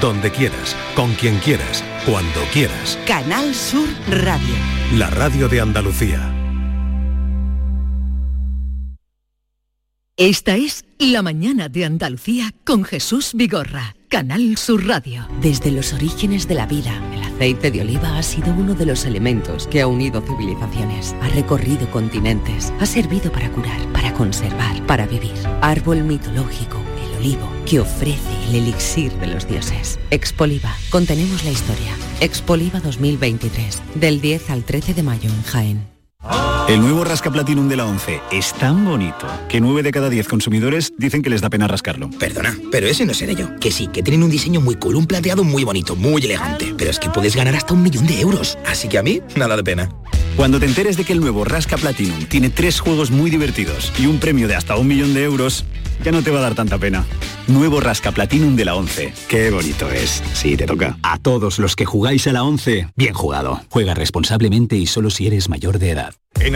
donde quieras, con quien quieras, cuando quieras. Canal Sur Radio. La radio de Andalucía. Esta es La mañana de Andalucía con Jesús Vigorra, Canal Sur Radio. Desde los orígenes de la vida, el aceite de oliva ha sido uno de los elementos que ha unido civilizaciones, ha recorrido continentes, ha servido para curar, para conservar, para vivir. Árbol mitológico, olivo, que ofrece el elixir de los dioses. Expoliva, contenemos la historia. Expoliva 2023, del 10 al 13 de mayo en Jaén. El nuevo Rasca Platinum de la 11 es tan bonito que 9 de cada 10 consumidores dicen que les da pena rascarlo. Perdona, pero ese no seré yo. Que sí, que tienen un diseño muy cool, un plateado muy bonito, muy elegante. Pero es que puedes ganar hasta un millón de euros. Así que a mí, nada de pena. Cuando te enteres de que el nuevo Rasca Platinum tiene tres juegos muy divertidos y un premio de hasta un millón de euros, ya no te va a dar tanta pena. Nuevo Rasca Platinum de la 11. Qué bonito es. Sí, te toca. A todos los que jugáis a la 11, bien jugado. Juega responsablemente y solo si eres mayor de edad. En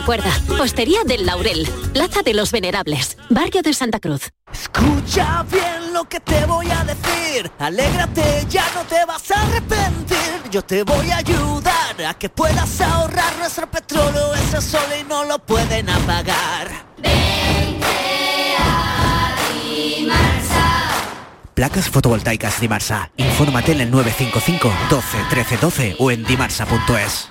Recuerda, Postería del Laurel, Plaza de los Venerables, Barrio de Santa Cruz. Escucha bien lo que te voy a decir. Alégrate, ya no te vas a arrepentir. Yo te voy a ayudar a que puedas ahorrar nuestro petróleo. Ese sol y no lo pueden apagar. Placas fotovoltaicas Dimarsa. Infórmate en el 955 12 13 12 o en dimarsa.es.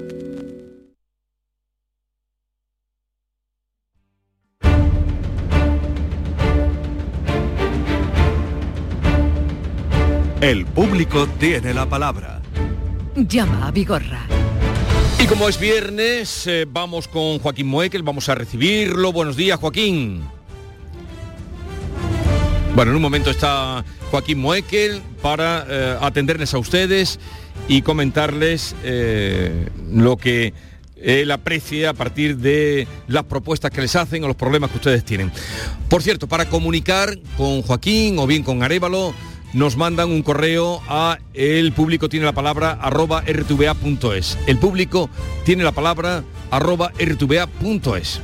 El público tiene la palabra. Llama a Vigorra. Y como es viernes, eh, vamos con Joaquín Moekel, vamos a recibirlo. Buenos días, Joaquín. Bueno, en un momento está Joaquín Moekel para eh, atenderles a ustedes y comentarles eh, lo que él aprecia a partir de las propuestas que les hacen o los problemas que ustedes tienen. Por cierto, para comunicar con Joaquín o bien con Arevalo, nos mandan un correo a el público tiene la palabra arroba rtva.es. El público tiene la palabra arroba rtva.es.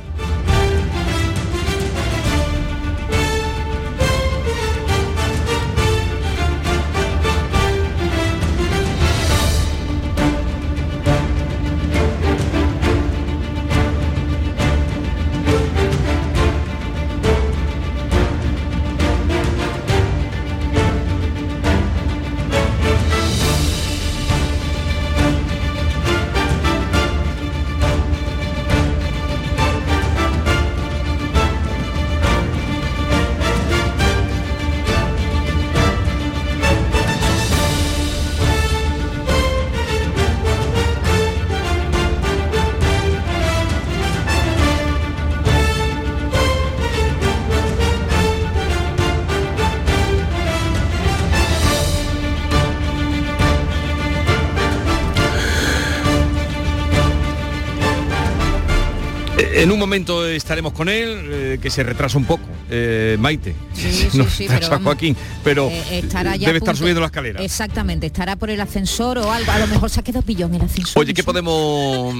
En un momento estaremos con él, eh, que se retrasa un poco, eh, Maite. Sí, sí, sí, pero vamos, Joaquín, pero Eh, estará ya debe estar punto- subiendo la escalera. Exactamente, estará por el ascensor o algo. A lo mejor se ha quedado pillón el ascensor. Oye, ¿qué podemos,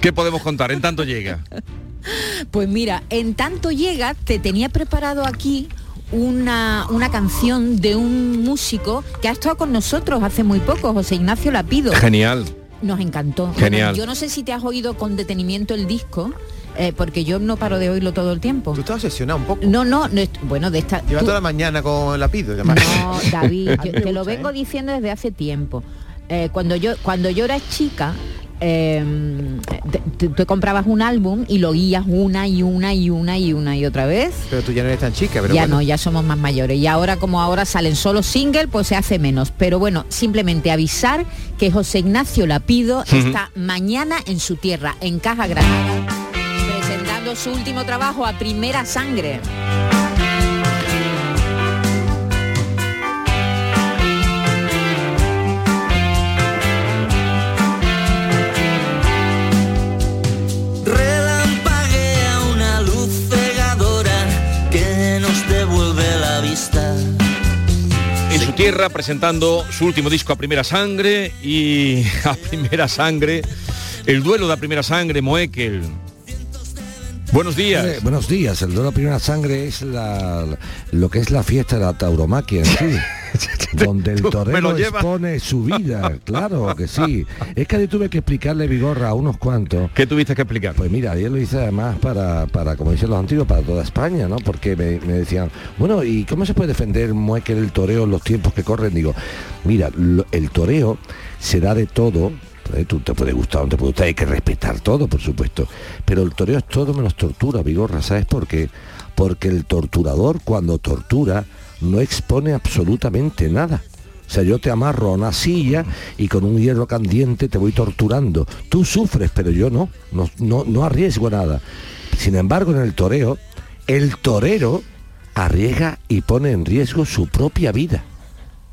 ¿qué podemos contar? En tanto llega. Pues mira, en tanto llega, te tenía preparado aquí una, una canción de un músico que ha estado con nosotros hace muy poco, José Ignacio Lapido. Genial. Nos encantó. Genial. Bueno, yo no sé si te has oído con detenimiento el disco, eh, porque yo no paro de oírlo todo el tiempo. Tú estás obsesionado un poco. No, no, no bueno, de esta... Lleva tú- toda la mañana con el lapido. No, David, yo te lo vengo ¿eh? diciendo desde hace tiempo. Eh, cuando yo cuando yo era chica, eh, te, te- comprabas un álbum y lo guías una y una y una y una y otra vez. Pero tú ya no eres tan chica, pero ya bueno. no, ya somos más mayores. Y ahora como ahora salen solo single, pues se hace menos. Pero bueno, simplemente avisar que José Ignacio Lapido Ujú. está mañana en su tierra, en Caja Granada, presentando su último trabajo a primera sangre. Tierra presentando su último disco a primera sangre y a primera sangre, el duelo de a primera sangre, Moekel. Buenos días. Hombre, buenos días. El duelo de primera sangre es la, lo que es la fiesta de la tauromaquia en sí. donde el torero expone su vida, claro que sí. Es que tuve que explicarle Vigorra a unos cuantos. ¿Qué tuviste que explicar? Pues mira, ayer lo hice además para, para como dicen los antiguos, para toda España, ¿no? Porque me, me decían, bueno, ¿y cómo se puede defender Mueque el toreo en los tiempos que corren? Digo, mira, lo- el toreo se da de todo, ¿eh? tú te puede gustar o no te puede gustar, hay que respetar todo, por supuesto. Pero el toreo es todo menos tortura, Vigorra, ¿sabes por qué? Porque el torturador cuando tortura no expone absolutamente nada. O sea, yo te amarro a una silla y con un hierro caliente te voy torturando. Tú sufres, pero yo no, no, no, no arriesgo nada. Sin embargo, en el toreo, el torero arriesga y pone en riesgo su propia vida.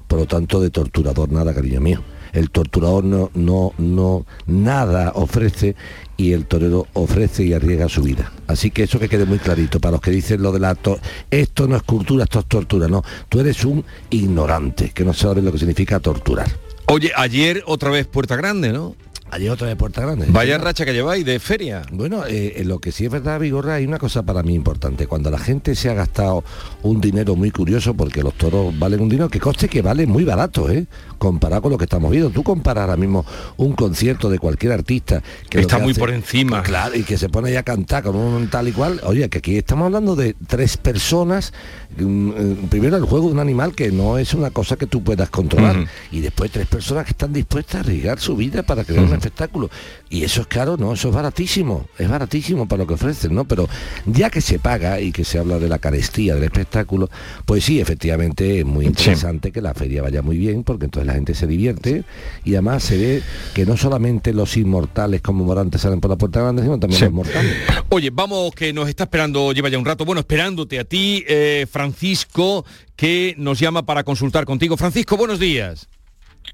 Por lo tanto, de torturador nada, cariño mío. El torturador no, no, no, nada ofrece y el torero ofrece y arriesga su vida. Así que eso que quede muy clarito para los que dicen lo de la to- esto no es cultura, esto es tortura. No, tú eres un ignorante que no sabes lo que significa torturar. Oye, ayer otra vez Puerta Grande, ¿no? Ayer otra vez Puerta Grande. Vaya racha que lleváis de feria. Bueno, eh, en lo que sí es verdad, Vigorra, hay una cosa para mí importante. Cuando la gente se ha gastado un dinero muy curioso, porque los toros valen un dinero que coste que vale muy barato, ¿eh? Comparado con lo que estamos viendo. Tú comparas ahora mismo un concierto de cualquier artista que Está que muy hace- por encima. Claro, y que se pone ya a cantar con un tal y cual. Oye, que aquí estamos hablando de tres personas. mm, eh, Primero el juego de un animal que no es una cosa que tú puedas controlar. Y después tres personas que están dispuestas a arriesgar su vida para crear un Ujú. Espectáculo. Y eso es caro, ¿no? Eso es baratísimo. Es baratísimo para lo que ofrecen, ¿no? Pero ya que se paga y que se habla de la carestía del espectáculo, pues sí, efectivamente es muy interesante que la feria vaya muy bien, porque entonces la gente se divierte y además se ve que no solamente los inmortales como Morantes salen por la puerta grande, sino también Sí. los mortales. Oye, vamos que nos está esperando, lleva ya un rato, bueno, esperándote a ti, eh, Francisco, que nos llama para consultar contigo. Francisco, buenos días.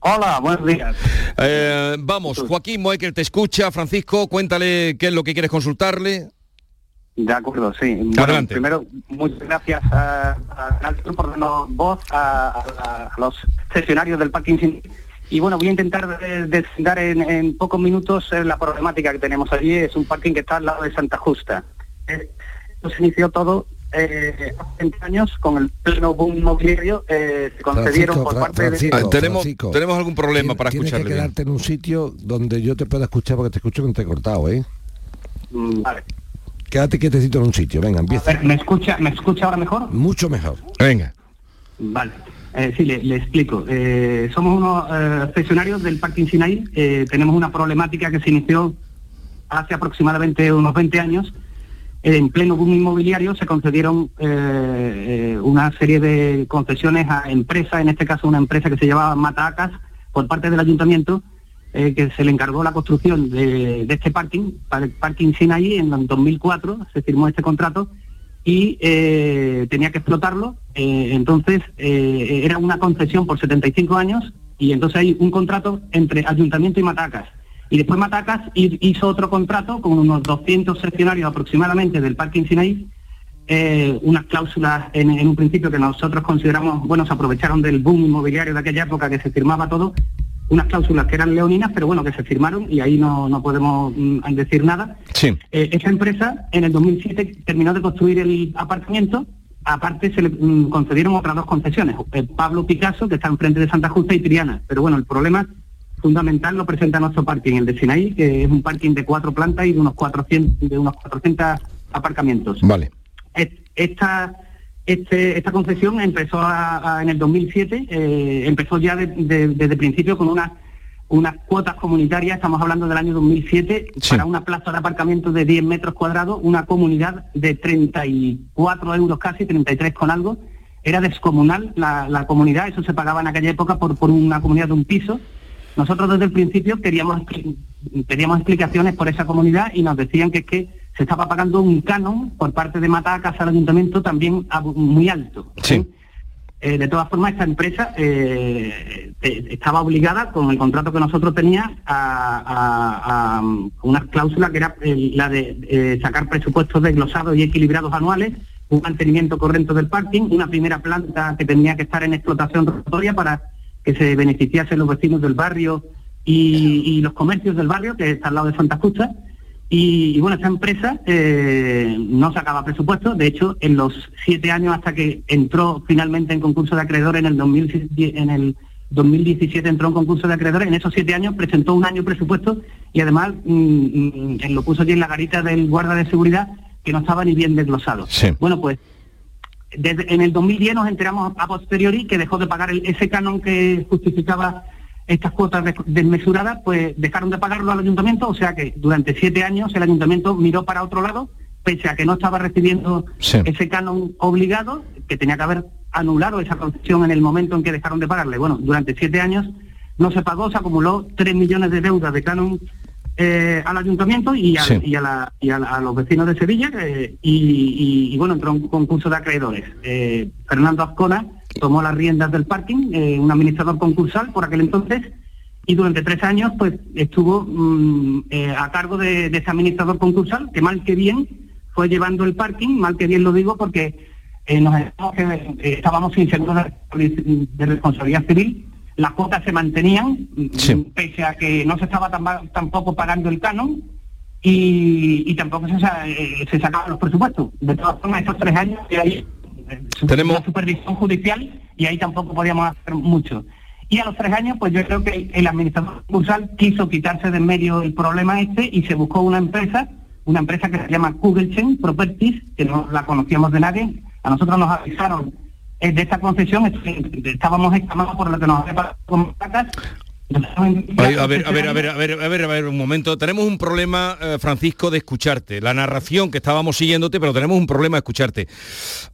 Hola, buenos días. Eh, vamos, Joaquín Moecker te escucha. Francisco, cuéntale qué es lo que quieres consultarle. De acuerdo, sí. Bueno, Adelante. primero, muchas gracias a, a por darnos voz a, los sesionarios del Parkinson. Y bueno, voy a intentar descender en, en pocos minutos eh, la problemática que tenemos allí. Es un parking que está al lado de Santa Justa. Eh, se inició todo eh, hace 20 años con el pleno boom inmobiliario. eh, se concedieron Francisco, por parte Francisco, de... Ah, tenemos- Francisco, tenemos algún problema para tienes bien. quedarte en un sitio donde yo te pueda escuchar porque te escucho que te he cortado, ¿eh? Mm, Vale. Quédate quietecito en un sitio, venga, A empieza. ver, ¿me escucha, ¿me escucha ahora mejor? Mucho mejor. Venga. Vale. Eh, sí, le, le explico. Eh, somos unos eh, cesionarios del Parking Sinaí. Eh, tenemos una problemática que se inició hace aproximadamente unos 20 años. En pleno boom inmobiliario se concedieron eh, eh, una serie de concesiones a empresas, en este caso una empresa que se llamaba Matacas, por parte del ayuntamiento, eh, que se le encargó la construcción de, este parking, para el Parking Sinaí, en el 2004 se firmó este contrato y tenía que explotarlo. entonces era una concesión por 75 años y entonces hay un contrato entre ayuntamiento y Matacas. Y después Matacas hi- hizo otro contrato con unos 200 seccionarios aproximadamente del Parque Sinaí, eh, unas cláusulas en, en un principio que nosotros consideramos, bueno, se aprovecharon del boom inmobiliario de aquella época que se firmaba todo, unas cláusulas que eran leoninas, pero bueno, que se firmaron y ahí no, no podemos mm, decir nada. Sí. Eh, esa empresa en el 2007 terminó de construir el aparcamiento, aparte se le mm, concedieron otras dos concesiones, eh, Pablo Picasso, que está enfrente de Santa Justa, y Triana. Pero bueno, el problema fundamental lo presenta nuestro parking, el de Sinaí, que es un parking de cuatro plantas y de unos 400, de unos 400 aparcamientos. Vale. Esta, este- esta concesión empezó a- a- en el 2007, eh, empezó ya de- de- desde el principio con unas unas cuotas comunitarias, estamos hablando del año 2007, para una plaza de aparcamiento de 10 metros cuadrados, una comunidad de 34 euros casi, 33 con algo, era descomunal la, la comunidad, eso se pagaba en aquella época por, por una comunidad de un piso. Nosotros desde el principio queríamos pedíamos explicaciones por esa comunidad y nos decían que es que se estaba pagando un canon por parte de Matacas al ayuntamiento también muy alto. Sí. Eh, de todas formas, esta empresa eh, eh, estaba obligada, con el contrato que nosotros teníamos, a, a- a, unas cláusulas que era eh, la de sacar presupuestos desglosados y equilibrados anuales, un mantenimiento correcto del parking, una primera planta que tenía que estar en explotación rotatoria para que se beneficiasen los vecinos del barrio y, y los comercios del barrio, que está al lado de Santa Justa. Y, y bueno, esta empresa eh, no sacaba presupuesto, de hecho, en los siete años hasta que entró finalmente en concurso de acreedores en el, 2010 en el 2017 entró en concurso de acreedores, en esos siete años presentó un año presupuesto y además mm, mm, lo puso allí en la garita del guarda de seguridad que no estaba ni bien desglosado. Bueno, pues desde, en el 2010 nos enteramos a posteriori que dejó de pagar el- ese canon que justificaba estas cuotas des- desmesuradas, pues dejaron de pagarlo al ayuntamiento, o sea que durante siete años el ayuntamiento miró para otro lado, pese a que no estaba recibiendo ese canon obligado, que tenía que haber anulado esa concesión en el momento en que dejaron de pagarle. Bueno, durante siete años no se pagó, se acumuló tres millones de deudas de canon eh, al ayuntamiento y, a, Sí. y, a, la- y a la- a los vecinos de Sevilla eh, y, bueno, entró un concurso de acreedores. Eh, Fernando Azcona tomó las riendas del parking, un administrador concursal por aquel entonces, y durante tres años pues estuvo mm, a cargo de, de ese administrador concursal, que mal que bien fue llevando el parking, mal que bien lo digo porque nos estábamos, estábamos sin seguro de responsabilidad civil, las cuotas se mantenían, mm, pese a que no se estaba tam- tampoco pagando el canon y, y tampoco se, eh, se sacaban los presupuestos. De todas formas, estos tres años que hay eh, Tenemos- una supervisión judicial y ahí tampoco podíamos hacer mucho. Y a los tres años, pues yo creo que el, administrador concursal quiso quitarse de en medio el problema este y se buscó una empresa, una empresa que se llama Kugelchen Properties, que no la conocíamos de nadie. A nosotros nos avisaron de esta concesión, est- estábamos exclamados por lo que nos había con a ver, a ver, a ver, a ver, a ver, a ver, un momento. Tenemos un problema, eh, Francisco, de escucharte. La narración que estábamos siguiéndote, pero tenemos un problema de escucharte.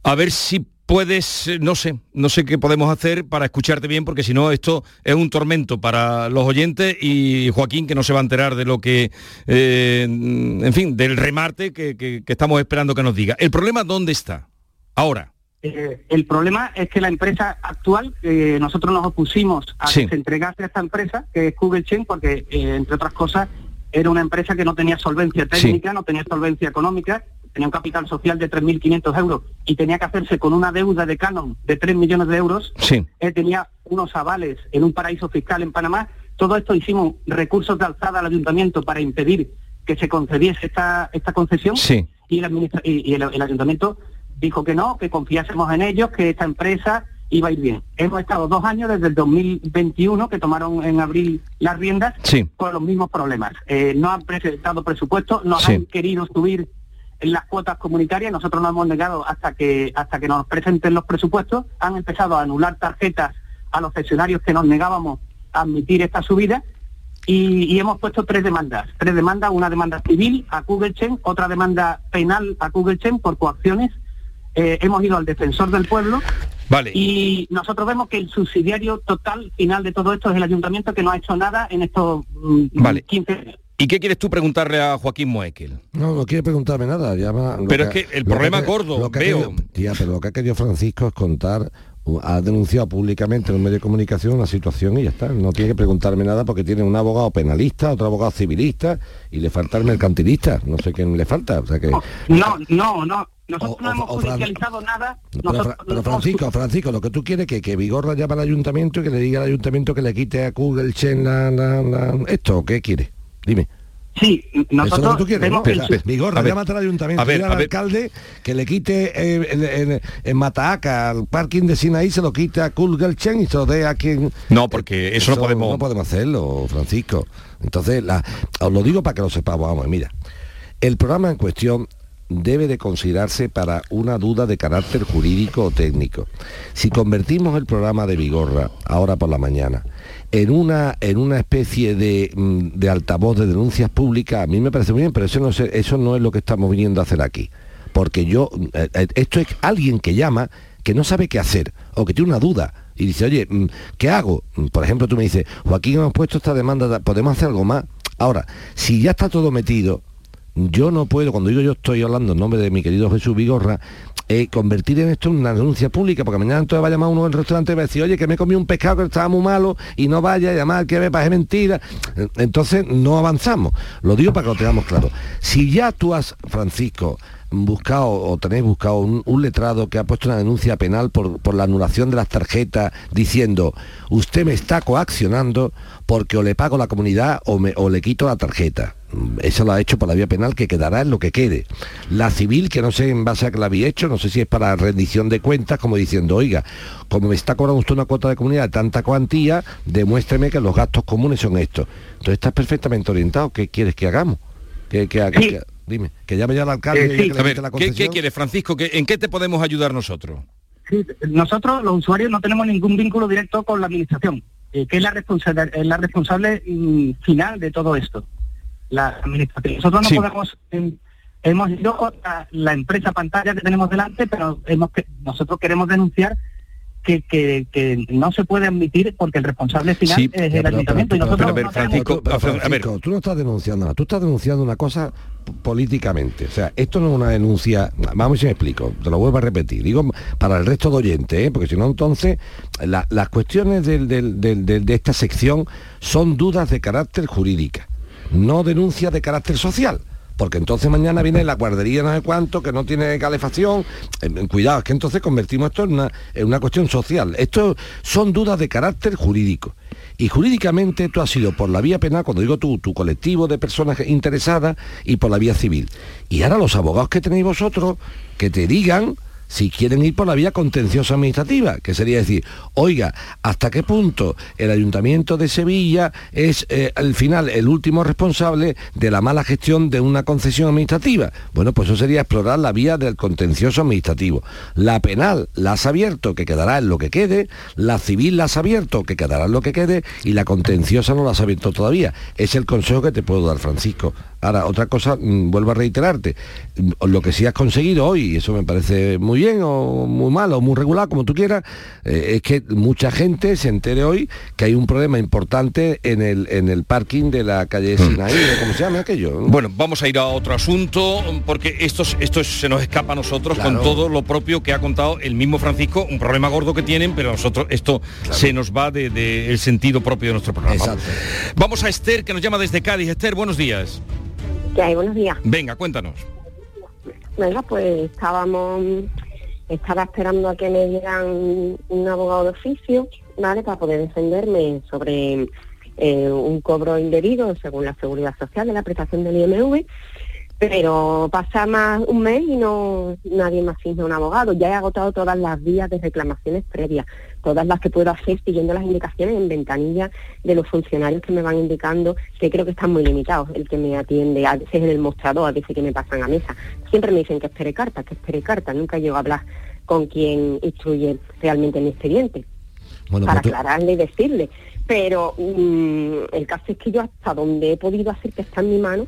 A ver si puedes, eh, no sé, no sé qué podemos hacer para escucharte bien, porque si no, esto es un tormento para los oyentes y Joaquín, que no se va a enterar de lo que, eh, en fin, del remate que- que estamos esperando que nos diga. ¿El problema dónde está? Ahora. Eh, el problema es que la empresa actual, eh, nosotros nos opusimos a Sí. que se entregase a esta empresa, que es Google Chain, porque, eh, entre otras cosas, era una empresa que no tenía solvencia técnica, no tenía solvencia económica, tenía un capital social de 3.500 euros y tenía que hacerse con una deuda de Canon de 3 millones de euros. Sí. Eh, tenía unos avales en un paraíso fiscal en Panamá. Todo esto hicimos recursos de alzada al ayuntamiento para impedir que se concediese esta, esta concesión Sí. y el, y- y el- el ayuntamiento dijo que no, que confiásemos en ellos, que esta empresa iba a ir bien. Hemos estado dos años desde el 2021, que tomaron en abril las riendas, Sí. con los mismos problemas. Eh, no han presentado presupuestos, nos Sí. han querido subir las cuotas comunitarias, nosotros nos hemos negado hasta que hasta que nos presenten los presupuestos, han empezado a anular tarjetas a los funcionarios que nos negábamos a admitir esta subida y, y hemos puesto tres demandas. Tres demandas, una demanda civil a Kugelchen, otra demanda penal a Kugelchen por coacciones. Eh, hemos ido al defensor del pueblo Vale. y nosotros vemos que el subsidiario total final de todo esto es el ayuntamiento que no ha hecho nada en estos mm, Vale. 15 años. ¿Y qué quieres tú preguntarle a Joaquín Moekel? No, no quiere preguntarme nada. Ya Pero es que el problema gordo, lo veo. querido- tía, pero lo que ha querido Francisco es contar ha denunciado públicamente en un medio de comunicación una situación y ya está. No tiene que preguntarme nada porque tiene un abogado penalista, otro abogado civilista y le falta el mercantilista. No sé quién le falta. O sea que... No, no, no. Nosotros no hemos judicializado nada. Pero, Nosotros- Francisco, Francisco, lo que tú quieres que, que Vigorra llame al ayuntamiento y que le diga al ayuntamiento que le quite a Google Chen la, la- la- esto, ¿o ¿qué quiere? Dime. Sí, Eso es lo nosotros que tú quieres, ¿no? que- Vigorra, a ver, llámate al ayuntamiento, a ver, al ver. alcalde que le quite eh, en, Matahaca, al parking de Sinaí, se lo quite a Google Chen y se lo dé a quien... No, porque eso, no podemos... No podemos hacerlo, Francisco. Entonces, la- os lo digo para que lo sepamos. Vamos, mira. El programa en cuestión debe de considerarse para una duda de carácter jurídico o técnico. Si convertimos el programa de Vigorra, ahora por la mañana, en una, en una especie de, mm, de altavoz de denuncias públicas, a mí me parece muy bien, pero eso no, es, eso no es lo que estamos viniendo a hacer aquí. Porque yo, eh, eh, esto es alguien que llama que no sabe qué hacer o que tiene una duda y dice, oye, mm, ¿qué hago? Mm, Por ejemplo, tú me dices, Joaquín, hemos puesto esta demanda, ¿podemos hacer algo más? Ahora, si ya está todo metido, yo no puedo, cuando digo yo estoy hablando en nombre de mi querido Jesús Vigorra, eh, convertir en esto una denuncia pública, porque mañana entonces va a llamar uno del restaurante y va a decir, oye, que me comí un pescado que estaba muy malo y no vaya a llamar que me parece mentira. Eh, Entonces no avanzamos. Lo digo para que lo tengamos claro. Si ya tú has, Francisco, buscado o tenéis buscado un, un letrado que ha puesto una denuncia penal por, por la anulación de las tarjetas diciendo usted me está coaccionando porque o le pago la comunidad o, me- o le quito la tarjeta. Mm, Eso lo ha hecho por la vía penal que quedará en lo que quede. La civil, que no sé en base a que la había hecho, no sé si es para rendición de cuentas, como diciendo, oiga, como me está cobrando usted una cuota de comunidad de tanta cuantía, demuéstreme que los gastos comunes son estos. Entonces estás perfectamente orientado. ¿Qué quieres que hagamos? Que, que- Sí. que- dime, que llame ya al alcalde y Eh, que sí. le A ver, quite la ¿qué, qué concesión. quiere Francisco? ¿Qué- ¿En qué te podemos ayudar nosotros? Sí, nosotros los usuarios no tenemos ningún vínculo directo con la administración, eh, que es la responsable, es la responsable mm, final de todo esto. La administración. Nosotros no Sí. podemos, em, hemos ido a la empresa pantalla que tenemos delante, pero hemos nosotros queremos denunciar que, que, que no se puede admitir porque el responsable final Sí. es el pero- ayuntamiento y pero- nosotros no Francisco, a ver, Francisco, tú no estás denunciando nada, tú estás denunciando una cosa políticamente. O sea, esto no es una denuncia, vamos a ver si me explico, te lo vuelvo a repetir, digo para el resto de oyentes, ¿eh? porque si no entonces la- las cuestiones del- del- del- del- de esta sección son dudas de carácter jurídica, no denuncias de carácter social. Porque entonces mañana viene la guardería no sé cuánto, que no tiene calefacción. Cuidado, es que entonces convertimos esto en una, en una cuestión social. Esto son dudas de carácter jurídico. Y jurídicamente tú has sido por la vía penal, cuando digo tú, tu colectivo de personas interesadas y por la vía civil. Y ahora los abogados que tenéis vosotros, que te digan si quieren ir por la vía contenciosa administrativa, que sería decir, oiga, ¿hasta qué punto el Ayuntamiento de Sevilla es eh, al final el último responsable de la mala gestión de una concesión administrativa? Bueno, pues eso sería explorar la vía del contencioso administrativo. La penal la has abierto, que quedará en lo que quede, la civil la has abierto, que quedará en lo que quede, y la contenciosa no la has abierto todavía. Es el consejo que te puedo dar, Francisco. Ahora, otra cosa, mm, vuelvo a reiterarte, mm, lo que sí has conseguido hoy, y eso me parece muy bien o muy mal o muy regular, como tú quieras, eh, es que mucha gente se entere hoy que hay un problema importante en el, en el parking de la calle Sinaí, ¿no? ¿cómo se llama aquello? Bueno, vamos a ir a otro asunto, porque esto, es- esto es- se nos escapa a nosotros con todo lo propio que ha contado el mismo Francisco, un problema gordo que tienen, pero a nosotros esto se nos va del de, el sentido propio de nuestro programa. Exacto. Vamos a Esther, que nos llama desde Cádiz. Esther, buenos días. ¿Qué hay? Buenos días. Venga, cuéntanos. Venga, pues estábamos, estaba esperando a que me dieran un abogado de oficio, ¿vale? Para poder defenderme sobre eh, un cobro indebido según la Seguridad Social de la prestación del IMV, pero pasa más un mes y no nadie me asigna un abogado. Ya he agotado todas las vías de reclamaciones previas, todas las que puedo hacer siguiendo las indicaciones en ventanilla de los funcionarios que me van indicando, que creo que están muy limitados, el que me atiende, a veces en el mostrador, a veces que me pasan a mesa. Siempre me dicen que espere carta, que espere carta, nunca llego a hablar con quien instruye realmente mi expediente Bueno, para pues tú- aclararle y decirle. Pero mm, el caso es que yo hasta donde he podido hacer que está en mi mano,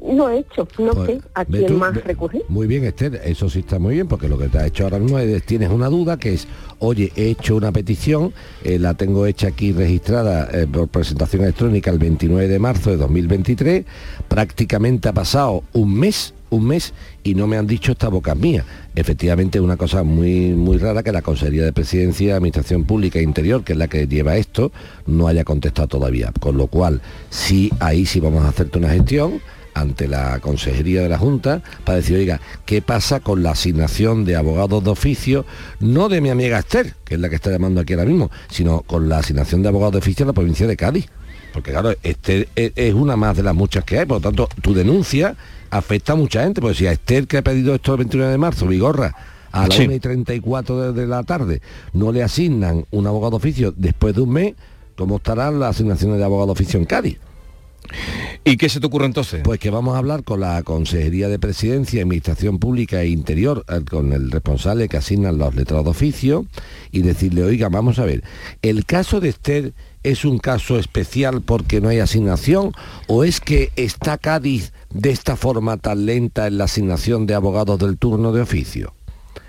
no he hecho, no Pues, sé a quién tú, más recurrir. Muy bien, Esther, eso sí está muy bien, porque lo que te ha hecho ahora mismo es, tienes una duda que es, oye, he hecho una petición, eh, la tengo hecha aquí registrada eh, por presentación electrónica el 29 de marzo de 2023, prácticamente ha pasado un mes un mes y no me han dicho esta boca mía. Efectivamente, es una cosa muy, muy rara que la Consejería de Presidencia, Administración Pública e Interior, que es la que lleva esto, no haya contestado todavía. Con lo cual, sí, ahí sí vamos a hacerte una gestión ante la Consejería de la Junta para decir, oiga, ¿qué pasa con la asignación de abogados de oficio, no de mi amiga Esther, que es la que está llamando aquí ahora mismo, sino con la asignación de abogados de oficio en la provincia de Cádiz? Porque claro, Esther es es una más de las muchas que hay, por lo tanto, tu denuncia afecta a mucha gente, porque si a Esther que ha pedido esto el 29 de marzo, Vigorra, a las Sí. 1 y 34 de, de la tarde, no le asignan un abogado de oficio después de un mes, ¿cómo estarán las asignaciones de abogado de oficio en Cádiz? ¿Y qué se te ocurre entonces? Pues que vamos a hablar con la Consejería de Presidencia, Administración Pública e Interior, eh, con el responsable que asignan los letrados de oficio, y decirle, oiga, vamos a ver, ¿el caso de Esther es un caso especial porque no hay asignación o es que está Cádiz de esta forma tan lenta en la asignación de abogados del turno de oficio?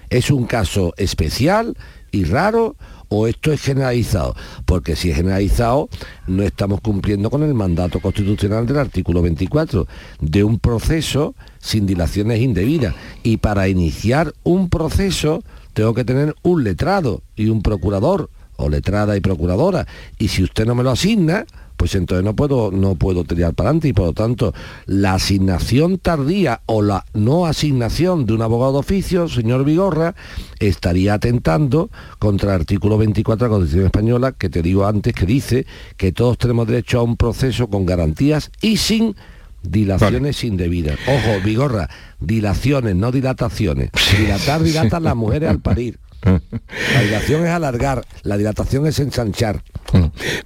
¿Es un caso especial y raro o esto es generalizado? Porque si es generalizado, no estamos cumpliendo con el mandato constitucional del artículo 24 de un proceso sin dilaciones indebidas. Y para iniciar un proceso tengo que tener un letrado y un procurador o letrada y procuradora. Y si usted no me lo asigna, pues entonces no puedo, no puedo tirar para adelante y por lo tanto la asignación tardía o la no asignación de un abogado de oficio, señor Vigorra, estaría atentando contra el artículo 24 de la Constitución Española, que te digo antes, que dice que todos tenemos derecho a un proceso con garantías y sin dilaciones indebidas. Ojo, Vigorra, dilaciones, no dilataciones. Dilatar, dilatan las mujeres al parir. La dilación es alargar, la dilatación es ensanchar.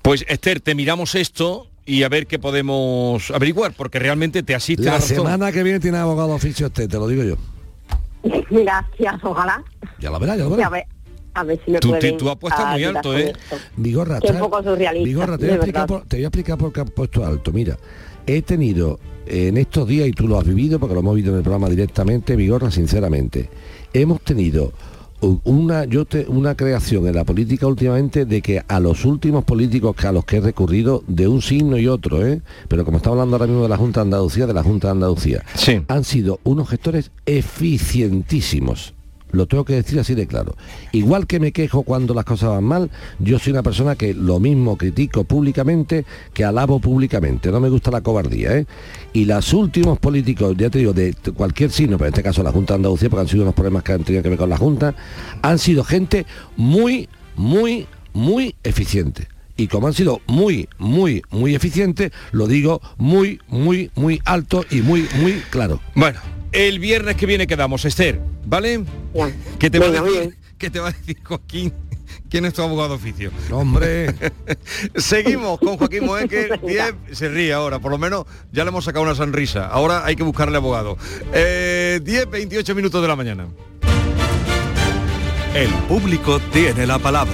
Pues Esther, te miramos esto y a ver qué podemos averiguar, porque realmente te asiste la, La razón. semana que viene tiene abogado oficio este, te lo digo yo. Gracias, ojalá. Ya lo verás, ya lo Y a verás. ver, a ver si me Tú- pueden tú apuestas muy alto, ¿eh? Vigorra, Que es un ¿sabes? poco surrealista, Vigorra, te voy, a explicar por, te voy a explicar por qué ha puesto alto. Mira, he tenido en estos días, y tú lo has vivido porque lo hemos vivido en el programa directamente, Vigorra, sinceramente, hemos tenido una, yo te- una creación en la política últimamente de que a los últimos políticos que a los que he recurrido de un signo y otro, ¿eh? pero como estamos hablando ahora mismo de la Junta de Andalucía, de la Junta de Andalucía, han sido unos gestores eficientísimos. Lo tengo que decir así de claro. Igual que me quejo cuando las cosas van mal, yo soy una persona que lo mismo critico públicamente que alabo públicamente. No me gusta la cobardía, ¿eh? Y los últimos políticos, ya te digo, de cualquier signo, pero en este caso la Junta de Andalucía, porque han sido unos problemas que han tenido que ver con la Junta, han sido gente muy, muy, muy eficiente. Y como han sido muy, muy, muy eficientes, lo digo muy, muy, muy alto y muy, muy claro. Bueno, el viernes que viene quedamos, Esther, ¿vale? ¿Qué te, va a Venga, decir, ¿Qué te va a decir Joaquín? ¿Quién es tu abogado de oficio? Hombre. Seguimos con Joaquín Moeque. Se ríe ahora, por lo menos ya le hemos sacado una sonrisa. Ahora hay que buscarle abogado. Eh, 10, 28 minutos de la mañana. El público tiene la palabra.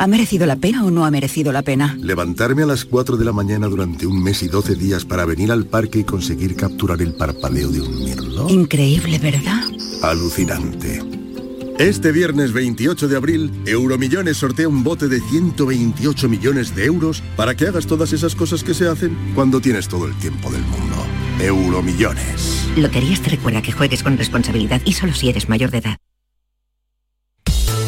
¿Ha merecido la pena o no ha merecido la pena? Levantarme a las 4 de la mañana durante un mes y 12 días para venir al parque y conseguir capturar el parpadeo de un mirlo. Increíble, ¿verdad? Alucinante. Este viernes 28 de abril, Euromillones sortea un bote de 128 millones de euros para que hagas todas esas cosas que se hacen cuando tienes todo el tiempo del mundo. Euromillones. Loterías te recuerda que juegues con responsabilidad y solo si eres mayor de edad.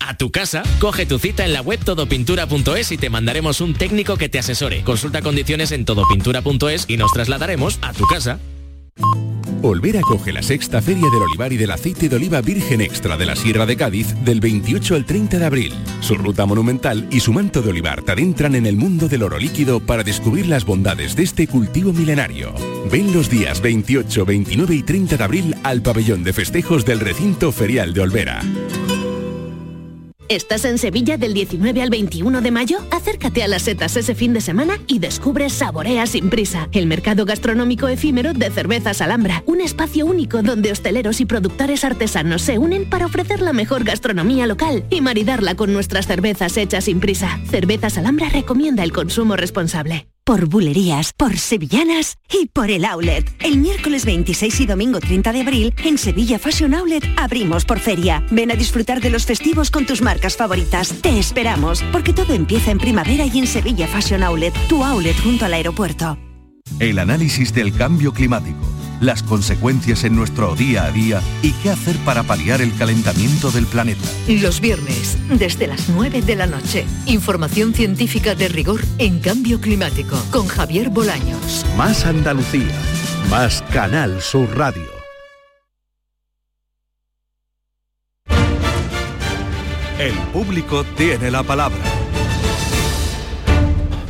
A tu casa, coge tu cita en la web todopintura.es y te mandaremos un técnico que te asesore. Consulta condiciones en todopintura.es y nos trasladaremos a tu casa. Olvera acoge la sexta Feria del Olivar y del Aceite de Oliva Virgen Extra de la Sierra de Cádiz del 28 al 30 de abril. Su ruta monumental y su manto de olivar te adentran en el mundo del oro líquido para descubrir las bondades de este cultivo milenario. Ven los días 28, 29 y 30 de abril al pabellón de festejos del recinto ferial de Olvera. ¿Estás en Sevilla del 19 al 21 de mayo? Acércate a las setas ese fin de semana y descubre Saborea sin prisa, el mercado gastronómico efímero de cervezas Alhambra, un espacio único donde hosteleros y productores artesanos se unen para ofrecer la mejor gastronomía local y maridarla con nuestras cervezas hechas sin prisa. Cervezas Alhambra recomienda el consumo responsable por bulerías, por sevillanas y por el outlet. El miércoles 26 y domingo 30 de abril, en Sevilla Fashion Outlet, abrimos por feria. Ven a disfrutar de los festivos con tus marcas favoritas. Te esperamos, porque todo empieza en primavera y en Sevilla Fashion Outlet, tu outlet junto al aeropuerto. El análisis del cambio climático, las consecuencias en nuestro día a día y qué hacer para paliar el calentamiento del planeta. Los viernes, desde las 9 de la noche. Información científica de rigor en cambio climático con Javier Bolaños. Más Andalucía, más Canal Sur Radio. El público tiene la palabra.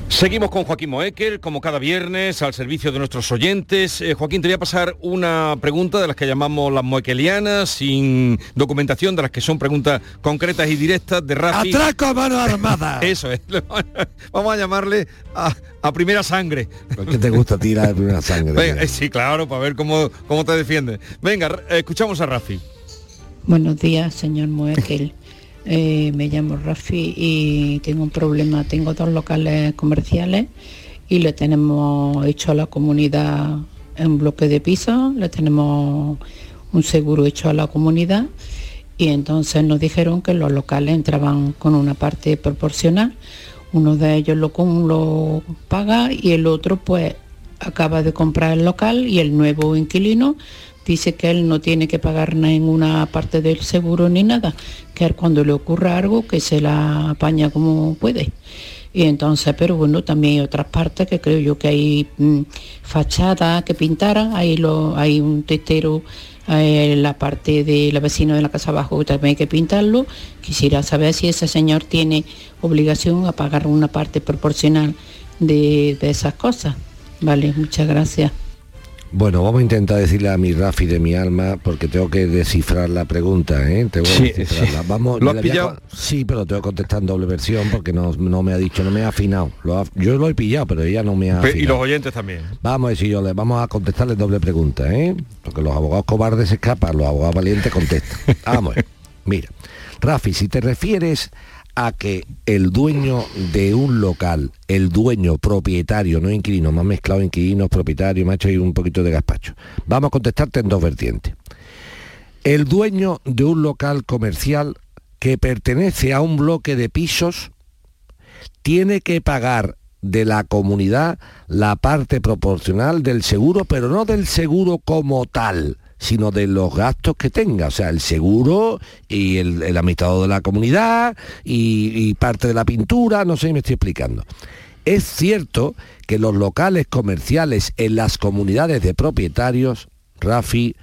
Seguimos con Joaquín Moekel, como cada viernes, al servicio de nuestros oyentes. Eh, Joaquín, te voy a pasar una pregunta de las que llamamos las moequelianas, sin documentación, de las que son preguntas concretas y directas de Rafi. ¡Atraco a mano armada! Eso es. Vamos a llamarle a, a primera sangre. ¿Por qué te gusta tirar de primera sangre? Venga, eh, sí, claro, para ver cómo, cómo te defiendes. Venga, eh, escuchamos a Rafi. Buenos días, señor Moekel. Eh, me llamo Rafi y tengo un problema. Tengo dos locales comerciales y le tenemos hecho a la comunidad un bloque de pisos, le tenemos un seguro hecho a la comunidad y entonces nos dijeron que los locales entraban con una parte proporcional. Uno de ellos lo paga y el otro pues acaba de comprar el local y el nuevo inquilino dice que él no tiene que pagar ninguna parte del seguro ni nada, que cuando le ocurra algo que se la apaña como puede. Y entonces, pero bueno, también hay otras partes que creo yo que hay mm, fachadas que pintaran, hay, lo, hay un tetero eh, la parte de la vecina de la casa abajo también hay que pintarlo. Quisiera saber si ese señor tiene obligación a pagar una parte proporcional de, de esas cosas. Vale, muchas gracias. Bueno, vamos a intentar decirle a mi Rafi de mi alma, porque tengo que descifrar la pregunta, ¿eh? Tengo que Sí, descifrarla. sí. Vamos, ¿Lo has a pillado? Sí, pero tengo que contestar en doble versión porque no, no me ha dicho, no me ha afinado. Lo ha- yo lo he pillado, pero ella no me ha afinado. Y los oyentes también. Vamos a decir yo, le vamos a contestarle doble pregunta, ¿eh? Porque los abogados cobardes se escapan, los abogados valientes contestan. Vamos, a ver. mira, Rafi, si te refieres a que el dueño de un local, el dueño propietario, no inquilino, han mezclado inquilinos, ha hecho ahí un poquito de gazpacho. Vamos a contestarte en dos vertientes. El dueño de un local comercial que pertenece a un bloque de pisos tiene que pagar de la comunidad la parte proporcional del seguro, pero no del seguro como tal, sino de los gastos que tenga, o sea, el seguro y el, el de la comunidad y, y parte de la pintura, no sé si me estoy explicando. Es cierto que los locales comerciales en las comunidades de propietarios, Rafi,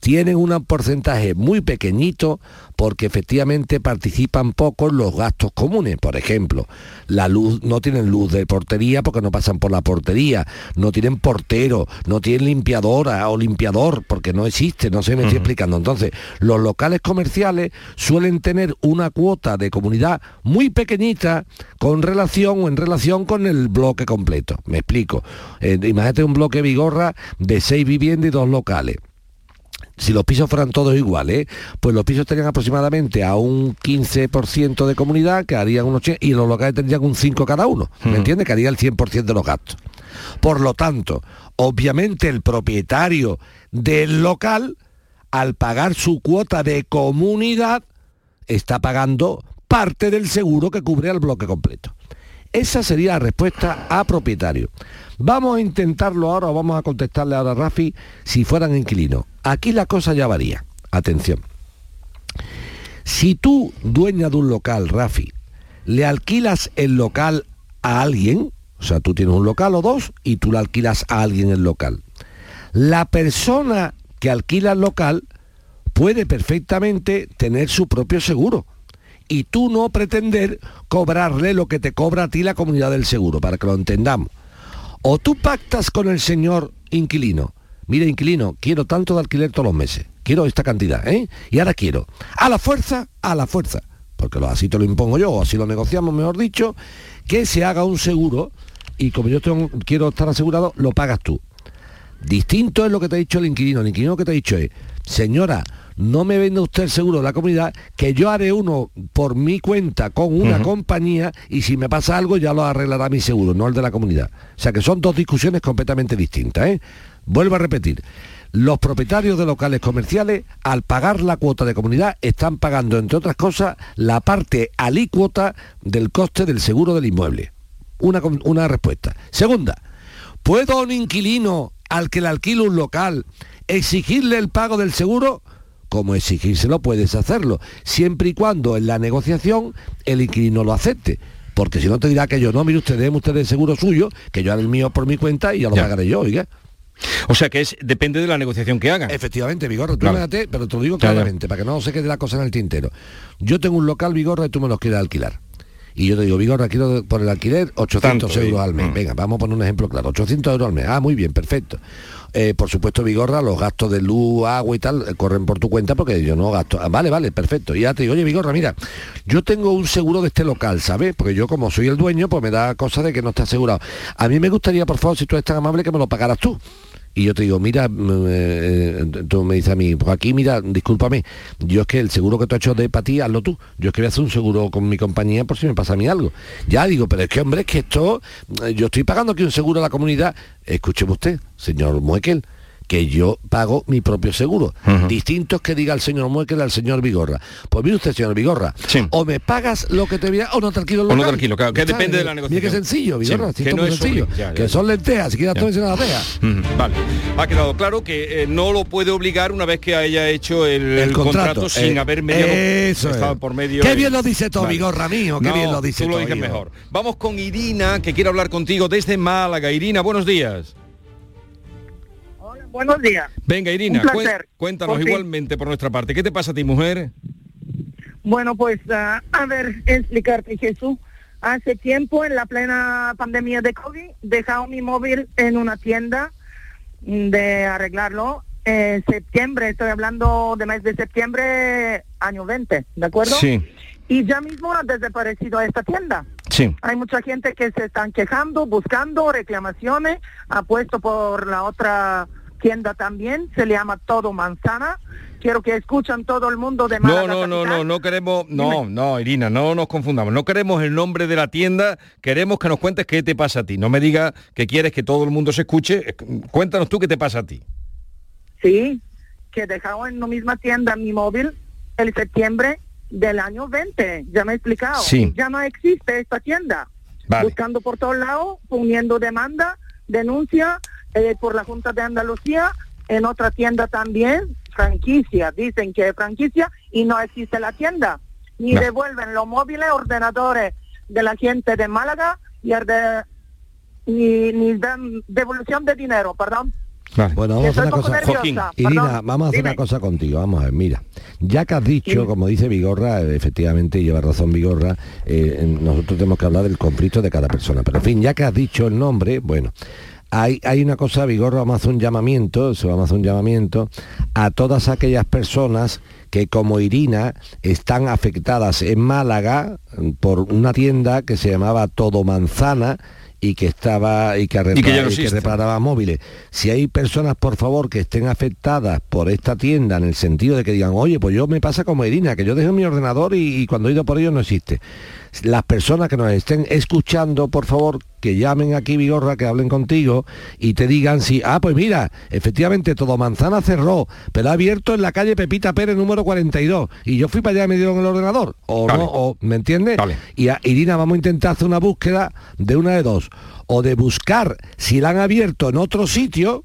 tienen un porcentaje muy pequeñito porque efectivamente participan poco en los gastos comunes. Por ejemplo, la luz, no tienen luz de portería porque no pasan por la portería, no tienen portero, no tienen limpiadora o limpiador porque no existe, no sé, me estoy explicando. Entonces, los locales comerciales suelen tener una cuota de comunidad muy pequeñita con relación o en relación con el bloque completo. Me explico. Eh, imagínate un bloque Vigorra de seis viviendas y dos locales si los pisos fueran todos iguales, pues los pisos tendrían aproximadamente a un 15% de comunidad, que harían un 80, y los locales tendrían un 5 cada uno, ¿me entiendes? Que haría el 100% de los gastos. Por lo tanto, obviamente el propietario del local, al pagar su cuota de comunidad, está pagando parte del seguro que cubre al bloque completo. Esa sería la respuesta a propietario. Vamos a intentarlo ahora, vamos a contestarle ahora a Rafi, si fueran inquilinos. Aquí la cosa ya varía. Atención. Si tú, dueña de un local, Rafi, le alquilas el local a alguien, o sea, tú tienes un local o dos y tú le alquilas a alguien el local. La persona que alquila el local puede perfectamente tener su propio seguro y tú no pretender cobrarle lo que te cobra a ti la comunidad del seguro, para que lo entendamos. O tú pactas con el señor inquilino, mire inquilino, quiero tanto de alquiler todos los meses, quiero esta cantidad, ¿eh? Y ahora quiero, a la fuerza, a la fuerza, porque así te lo impongo yo, o así lo negociamos, mejor dicho, que se haga un seguro y como yo quiero estar asegurado, lo pagas tú. Distinto es lo que te ha dicho el inquilino. El inquilino que te ha dicho es, señora, no me venda usted el seguro de la comunidad, que yo haré uno por mi cuenta con una compañía y si me pasa algo ya lo arreglará mi seguro, no el de la comunidad. O sea que son dos discusiones completamente distintas. ¿eh? Vuelvo a repetir. Los propietarios de locales comerciales, al pagar la cuota de comunidad, están pagando, entre otras cosas, la parte alícuota del coste del seguro del inmueble. Una, una respuesta. Segunda, ¿Puedo a un inquilino al que le alquilo un local exigirle el pago del seguro? Como exigírselo puedes hacerlo, siempre y cuando en la negociación el inquilino lo acepte. Porque si no te dirá que yo, no, mire usted, déme usted el seguro suyo, que yo haré el mío por mi cuenta y ya lo Ya. pagaré yo, oiga. O sea que es depende de la negociación que hagan. Efectivamente, Vigorra, tú Vale. imagínate, pero te lo digo claramente, para que no se quede la cosa en el tintero. Yo tengo un local, Vigorra, y tú me lo quieres alquilar. Y yo te digo, Vigorra, quiero por el alquiler 800 Tanto, euros al mes. Mm. Venga, vamos a poner un ejemplo claro. 800 euros al mes. Ah, muy bien, perfecto. Eh, por supuesto, Vigorra, los gastos de luz, agua y tal, eh, corren por tu cuenta porque yo no gasto. Ah, vale, vale, perfecto. Y ya te digo, oye, Vigorra, mira, yo tengo un seguro de este local, ¿sabes? Porque yo como soy el dueño, pues me da cosa de que no está asegurado. A mí me gustaría, por favor, si tú eres tan amable, que me lo pagaras tú. Y yo te digo, mira, mm, eh, tú me dices a mí, pues aquí, mira, discúlpame, yo es que el seguro que tú has hecho de para hazlo tú. Yo es que voy a hacer un seguro con mi compañía por si me pasa a mí algo. Ya digo, pero es que, hombre, es que esto, eh, yo estoy pagando aquí un seguro a la comunidad. Escúcheme usted, señor Muekel, que yo pago mi propio seguro. Distinto es que diga el señor Muekel al señor Vigorra. Pues mire usted, señor Vigorra, o me pagas lo que te voy a, o no te alquilo el O no te local. alquilo, claro, que depende de la mira negociación. qué sencillo, Sí, Vigorra, sí, que no es sencillo. ya, ya, que ya. son lentejas, si quieres todo eso las dejas. Ujú, Vale, ha quedado claro que eh, no lo puede obligar una vez que haya hecho el, el contrato, sin eh, haber mediado eso estado es. por medio. Qué bien lo dice todo, Vale. Vigorra mío, qué No, bien lo dice Tú lo dices mejor. Vamos con Irina, que quiere hablar contigo desde Málaga. Irina, buenos días. Buenos días. Venga, Irina, Un cuen- placer. cuéntanos igualmente por nuestra parte. ¿Qué te pasa a ti, mujer? Bueno, pues ah, a ver, explicarte, Jesús. Hace tiempo, en la plena pandemia de COVID, dejaba mi móvil en una tienda de arreglarlo. En septiembre, estoy hablando de mes de septiembre, año 20, ¿de acuerdo? Sí. Y ya mismo ha desaparecido esta tienda. Sí. Hay mucha gente que se están quejando, buscando reclamaciones, ha puesto por la otra tienda también, se le llama Todo Manzana. Quiero que escuchan todo el mundo de No, Málaga no, no, capital. no, no queremos, no, no, Irina, no nos confundamos. No queremos el nombre de la tienda, queremos que nos cuentes qué te pasa a ti. No me digas que quieres que todo el mundo se escuche. Eh, Cuéntanos tú qué te pasa a ti. Sí, que dejaba en la misma tienda mi móvil el septiembre del año 20. Ya me he explicado. Sí. Ya no existe esta tienda. Vale. Buscando por todos lados, poniendo demanda, denuncia eh, por la Junta de Andalucía, en otra tienda también, franquicia. Dicen que es franquicia y no existe la tienda. Ni No. devuelven los móviles, ordenadores de la gente de Málaga y de, ni, ni dan devolución de dinero, perdón. Bueno, vamos a hacer una cosa. Irina, vamos a hacer dime. una cosa contigo. Vamos a ver, mira. Ya que has dicho, como dice Vigorra, eh, efectivamente lleva razón Vigorra, eh, nosotros tenemos que hablar del conflicto de cada persona. Pero en fin, ya que has dicho el nombre, bueno. Hay, hay una cosa, Vigorra, vamos a hacer un llamamiento, se vamos a hacer un llamamiento a todas aquellas personas que como Irina están afectadas en Málaga por una tienda que se llamaba Todo Manzana y que estaba y que, Y que ya repara- no y que existe. reparaba móviles. Si hay personas, por favor, que estén afectadas por esta tienda en el sentido de que digan, oye, pues yo me pasa como Irina, que yo dejo mi ordenador y, y cuando he ido por ello no existe. Las personas que nos estén escuchando, por favor, que llamen aquí Vigorra, que hablen contigo y te digan si, ah, pues mira, efectivamente todo Manzana cerró, pero ha abierto en la calle Pepita Pérez número 42 y yo fui para allá y me dieron el ordenador. O no, o, ¿me entiendes? Y a Irina vamos a intentar hacer una búsqueda de una de dos. O de buscar si la han abierto en otro sitio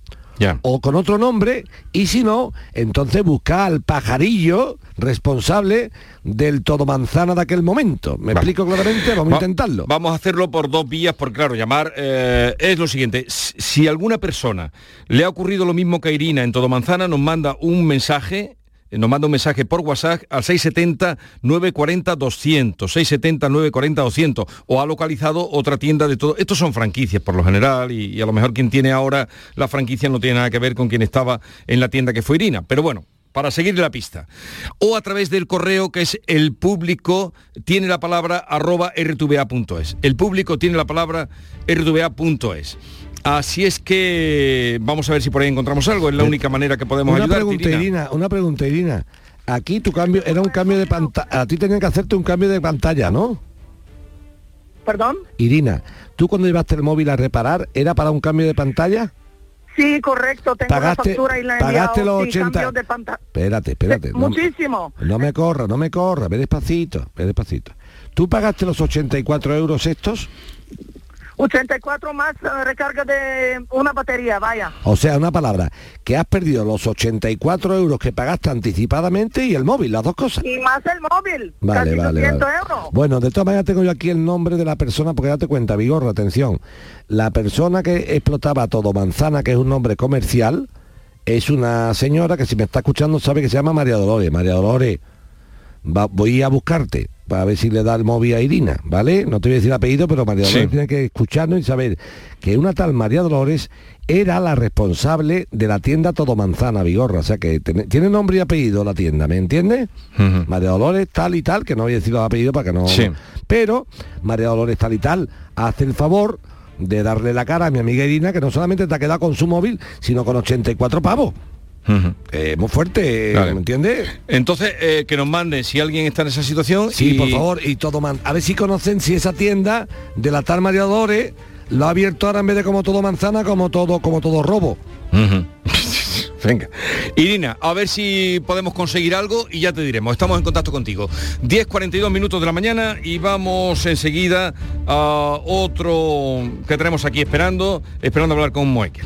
o con otro nombre y si no, entonces buscar al pajarillo responsable del todo manzana de aquel momento. ¿Me explico claramente? Vamos a intentarlo. Vamos a hacerlo por dos vías, porque claro, llamar eh, es lo siguiente. Si alguna persona le ha ocurrido lo mismo que a Irina en Todo Manzana, nos manda un mensaje nos manda un mensaje por WhatsApp al 670 940 200 670 940 200 o ha localizado otra tienda de todo estos son franquicias por lo general y, y a lo mejor quien tiene ahora la franquicia no tiene nada que ver con quien estaba en la tienda que fue Irina pero bueno para seguir la pista. O a través del correo que es el público tiene la palabra arroba rtva.es. El público tiene la palabra rtva.es. Así es que vamos a ver si por ahí encontramos algo. Es la única manera que podemos una ayudar. pregunta, Irina. una pregunta, Irina. Aquí tu cambio era un cambio de pantalla. A ti tenían que hacerte un cambio de pantalla, ¿no? ¿Perdón? Irina, tú cuando llevaste el móvil a reparar, ¿era para un cambio de pantalla? Sí, correcto, tengo Pagaste- la factura y la he pagaste enviado, los sí, 80. cambio de pantalla. Espérate, espérate. no- Muchísimo. No, me corra, no me corra, ve despacito, ve despacito. ¿Tú pagaste los 84 euros estos? 84 más eh, recarga de una batería, vaya. O sea, una palabra, que has perdido los 84 euros que pagaste anticipadamente y el móvil, las dos cosas. Y más el móvil, Vale, casi vale, 200 vale. euros. Bueno, de todas maneras tengo yo aquí el nombre de la persona, porque date cuenta, Vigorra, atención. La persona que explotaba todo manzana, que es un nombre comercial, es una señora que si me está escuchando sabe que se llama María Dolores. María Dolores, va- voy a buscarte para ver si le da el móvil a Irina, ¿vale? No te voy a decir el apellido, pero María Dolores Sí. tiene que escucharnos y saber que una tal María Dolores era la responsable de la tienda Todo Manzana, Vigorra. O sea que tiene, tiene nombre y apellido la tienda, ¿me entiendes? María Dolores tal y tal, que no voy a decir los apellidos para que no... Sí. Pero María Dolores tal y tal hace el favor de darle la cara a mi amiga Irina, que no solamente te ha quedado con su móvil, sino con 84 pavos. Eh, muy fuerte, Vale. ¿me entiendes? Entonces, eh, que nos manden si alguien está en esa situación. Sí, y- por favor, y todo man. A ver si conocen si esa tienda de la tal Dolores lo ha abierto ahora en vez de como todo manzana, como todo, como todo robo. Venga. Irina, a ver si podemos conseguir algo y ya te diremos. Estamos en contacto contigo. 10.42 minutos de la mañana y vamos enseguida a otro que tenemos aquí esperando, esperando hablar con Moekel.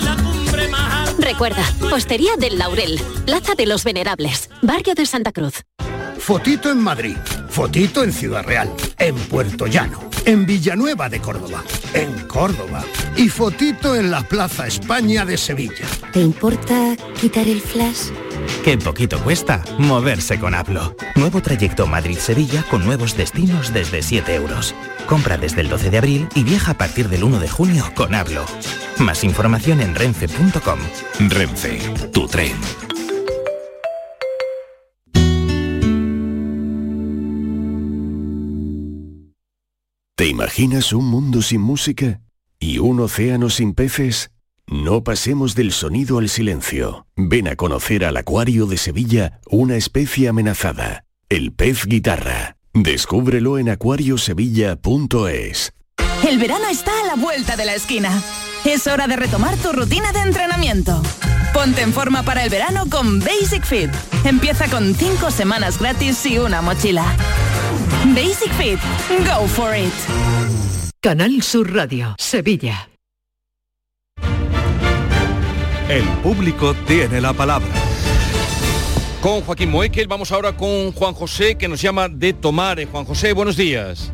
Recuerda, Hostería del Laurel, Plaza de los Venerables, Barrio de Santa Cruz. Fotito en Madrid, fotito en Ciudad Real, en Puerto Llano, en Villanueva de Córdoba, en Córdoba y fotito en la Plaza España de Sevilla. ¿Te importa quitar el flash? Qué poquito cuesta moverse con Hablo. Nuevo trayecto Madrid-Sevilla con nuevos destinos desde 7 euros. Compra desde el 12 de abril y viaja a partir del 1 de junio con Hablo. Más información en renfe.com. Renfe, tu tren. ¿Te imaginas un mundo sin música? ¿Y un océano sin peces? No pasemos del sonido al silencio. Ven a conocer al Acuario de Sevilla una especie amenazada, el pez guitarra. Descúbrelo en acuariosevilla.es. El verano está a la vuelta de la esquina. Es hora de retomar tu rutina de entrenamiento. Ponte en forma para el verano con Basic Fit. Empieza con 5 semanas gratis y una mochila. Basic Fit. Go for it. Canal Sur Radio, Sevilla. El público tiene la palabra. Con Joaquín Moekel, vamos ahora con Juan José, que nos llama de Tomare. Juan José, buenos días.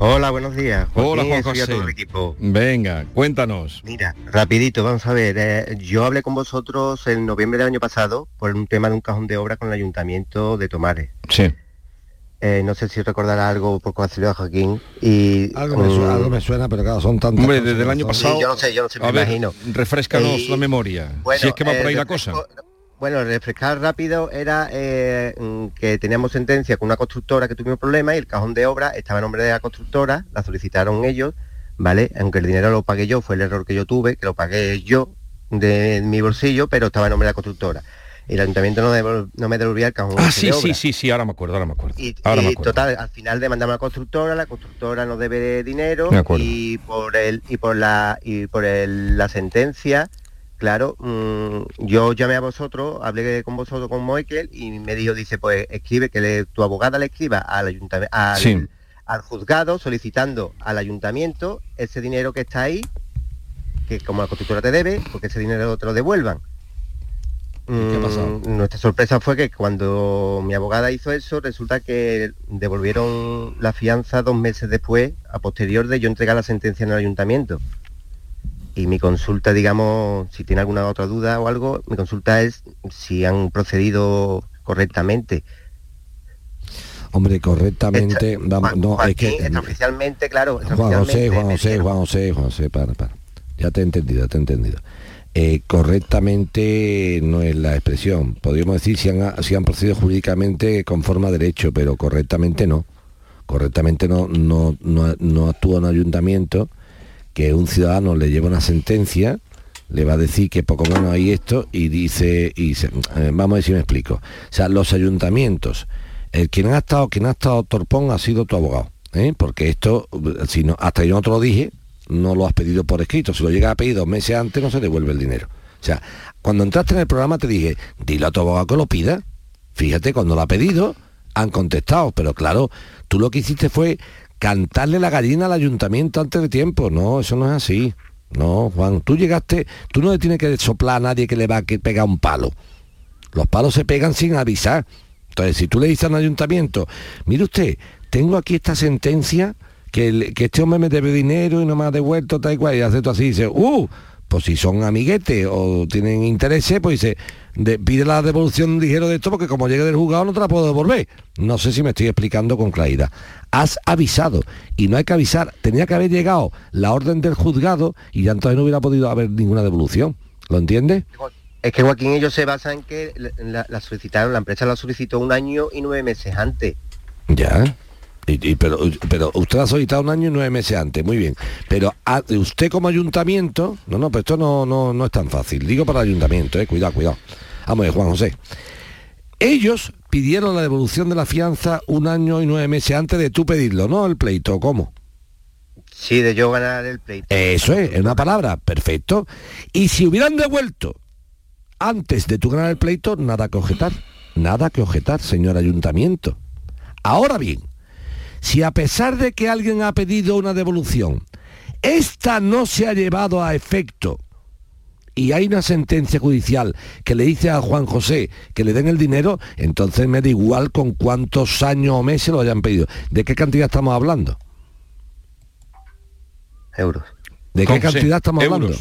Hola, buenos días. Hola, Juan a José. todo el equipo. Venga, cuéntanos. Mira, rapidito, vamos a ver. eh, yo hablé con vosotros en noviembre del año pasado por un tema de un cajón de obra con el ayuntamiento de Tomares. Sí. Eh, no sé si recordará algo por conocerlo a Joaquín. Y, Algo me, suena, mm, algo me suena, pero claro, son tantas Hombre, desde el año pasado... yo no sé, yo no sé, me a ver, imagino. refrescanos Y- la memoria. bueno, si es que va por eh, ahí la refresco- cosa. Bueno, refrescar rápido era eh, mm, que teníamos sentencia con una constructora que tuvimos problemas y el cajón de obra estaba a nombre de la constructora, la solicitaron ellos, ¿vale? Aunque el dinero lo pagué yo, fue el error que yo tuve, que lo pagué yo de mi bolsillo, pero estaba a nombre de la constructora. Y el ayuntamiento no, no me devolvía el cajón Ah, sí, de sí, obra. sí, sí, ahora me acuerdo, ahora me acuerdo. Y, ahora me y acuerdo. total, al final demandamos a la constructora, la constructora nos debe dinero y por el y por la y por el- la sentencia, claro, mm, yo llamé a vosotros, hablé con vosotros con Moekel y me dijo, dice, pues escribe que le- tu abogada le escriba al ayuntamiento al, Sí. al juzgado solicitando al ayuntamiento ese dinero que está ahí, que como la constructora te debe, porque ese dinero te lo devuelvan. qué pasó? Mm, Nuestra sorpresa fue que cuando mi abogada hizo eso, resulta que devolvieron la fianza dos meses después, a posterior de yo entregar la sentencia en el ayuntamiento. Y mi consulta, digamos, si tiene alguna otra duda o algo, mi consulta es si han procedido correctamente. Hombre, correctamente, vamos, no, es que... extraoficialmente, claro, Juan José, Juan José, Juan José, Juan José, para, para. Ya te he entendido, ya te he entendido. Eh, correctamente no es la expresión. Podríamos decir si han, si han procedido jurídicamente conforme a derecho, pero correctamente no. Correctamente no, no, no, no actúa un ayuntamiento que un ciudadano le lleva una sentencia, le va a decir que poco menos hay esto y dice, y se- eh, vamos a ver si me explico. O sea, los ayuntamientos, el quien ha estado, quien ha estado torpón ha sido tu abogado. ¿eh? Porque esto, si no, hasta yo no te lo dije, no lo has pedido por escrito. Si lo llegas a pedir dos meses antes, no se devuelve el dinero. O sea, cuando entraste en el programa te dije, dile a tu abogado que lo pida. Fíjate, cuando lo ha pedido, han contestado. Pero claro, tú lo que hiciste fue cantarle la gallina al ayuntamiento antes de tiempo. No, eso no es así. No, Juan, tú llegaste, tú no le tienes que soplar a nadie que le va a pegar un palo. Los palos se pegan sin avisar. Entonces, si tú le dices al ayuntamiento, mire usted, tengo aquí esta sentencia que, que este hombre me debe dinero y no me ha devuelto, tal y cual, y hace tú así, dice, uh, pues si son amiguetes o tienen intereses, pues dice, de- pide la devolución ligero de esto porque como llegue del juzgado no te la puedo devolver. No sé si me estoy explicando con claridad. Has avisado y no hay que avisar, tenía que haber llegado la orden del juzgado y ya entonces no hubiera podido haber ninguna devolución. ¿Lo entiendes? Es que Joaquín ellos se basan en que la, la- la solicitaron, la empresa la solicitó un año y nueve meses antes. Ya. Y- y- pero, pero usted ha solicitado un año y nueve meses antes, muy bien. Pero a- usted como ayuntamiento, no, no, pero esto no, no, no es tan fácil. Digo para el ayuntamiento, eh, cuidado, cuidado. Vamos a ver, Juan José. Ellos pidieron la devolución de la fianza un año y nueve meses antes de tú pedirlo, ¿no? El pleito, ¿cómo? Sí, de yo ganar el pleito. Eso es, es una palabra, perfecto. Y si hubieran devuelto antes de tu ganar el pleito, nada que objetar. Nada que objetar, señor ayuntamiento. Ahora bien, si a pesar de que alguien ha pedido una devolución, esta no se ha llevado a efecto y hay una sentencia judicial que le dice a Juan José que le den el dinero, entonces me da igual con cuántos años o meses lo hayan pedido. ¿De qué cantidad estamos hablando? Euros. ¿De qué cantidad estamos hablando?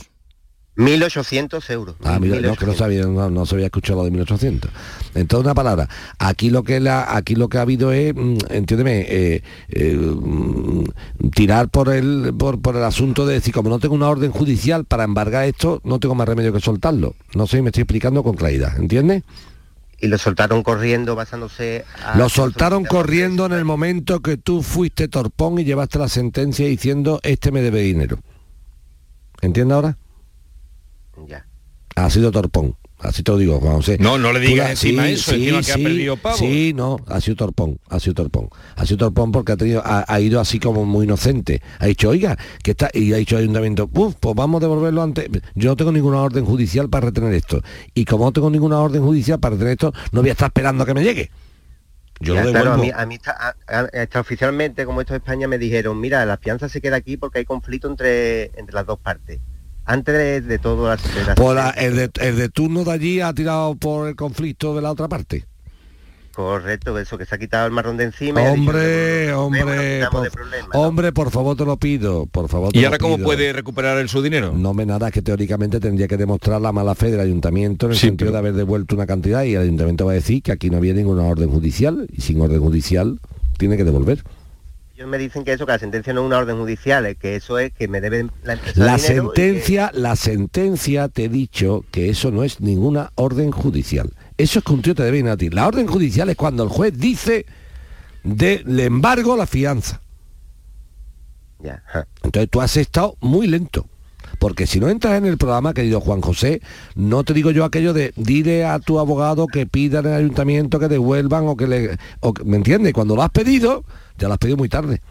1.800 euros. Ah, no, que no sabía, no, no se había escuchado lo de 1800. Entonces, una palabra, aquí lo que la, aquí lo que ha habido es, mm, entiéndeme, eh, eh, tirar por el, por, por el asunto de decir, como no tengo una orden judicial para embargar esto, no tengo más remedio que soltarlo. No sé si me estoy explicando con claridad, ¿entiendes? Y lo soltaron corriendo basándose a... Lo soltaron corriendo en el momento que tú fuiste torpón y llevaste la sentencia diciendo, este me debe dinero. ¿Entiendes ahora? Ya. Ha sido torpón. Así te lo digo, Juan José. No, no le digas encima eso, encima que ha perdido pavos. Sí, no, ha sido torpón, ha sido torpón. Ha sido torpón porque ha, tenido, ha, ha ido así como muy inocente. Ha dicho, oiga, que está, y ha dicho el ayuntamiento, "Uf, pues vamos a devolverlo antes. Yo no tengo ninguna orden judicial para retener esto. Y como no tengo ninguna orden judicial para retener esto, no voy a estar esperando a que me llegue. Yo Ya, lo claro, a mí, a mí está, a- a- está oficialmente, como esto es España, me dijeron, mira, la fianza se queda aquí porque hay conflicto entre, entre las dos partes. Antes de, de todo la, de la- Pues la- el, de, el de turno de allí ha tirado por el conflicto de la otra parte. Correcto, eso, que se ha quitado el marrón de encima. y ha dicho, Hombre, hombre, por, problema, hombre, por favor te lo pido, por favor. te ¿Y lo ahora cómo pido. puede recuperar el, su dinero? No me nada, que teóricamente tendría que demostrar la mala fe del ayuntamiento en el Sí, sentido de haber devuelto una cantidad y el ayuntamiento va a decir que aquí no había ninguna orden judicial y sin orden judicial tiene que devolver. Ellos me dicen que eso, que la sentencia no es una orden judicial, es que eso es que me deben la empresa La que- sentencia, la sentencia te he dicho que eso no es ninguna orden judicial. Eso es que un tío te debe a ti. La orden judicial es cuando el juez dice de le embargo la fianza. Ya. Entonces tú has estado muy lento. Porque si no entras en el programa, querido Juan José, no te digo yo aquello de dile a tu abogado que pida en el ayuntamiento que devuelvan o que le... o ¿Me entiendes? Cuando lo has pedido, ya lo has pedido muy tarde.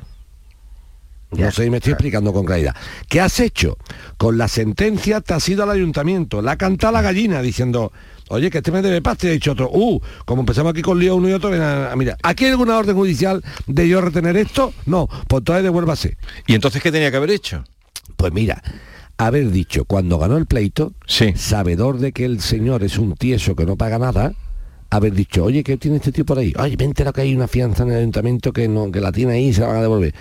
No sé si me estoy explicando con claridad. ¿Qué has hecho? Con la sentencia te has ido al ayuntamiento, la ha cantado la gallina diciendo, oye, que este me debe pasta, y ha dicho otro, uh, como empezamos aquí con lío uno y otro, ven a, a mirar, ¿aquí hay alguna orden judicial de yo retener esto? No, pues entonces devuélvase. ¿Y entonces qué tenía que haber hecho? Pues mira, haber dicho cuando ganó el pleito, sabedor de que el señor es un tieso que no paga nada, haber dicho, oye, ¿qué tiene este tío por ahí? Oye, me he enterado que hay una fianza en el ayuntamiento que no, que la tiene ahí y se la van a devolver.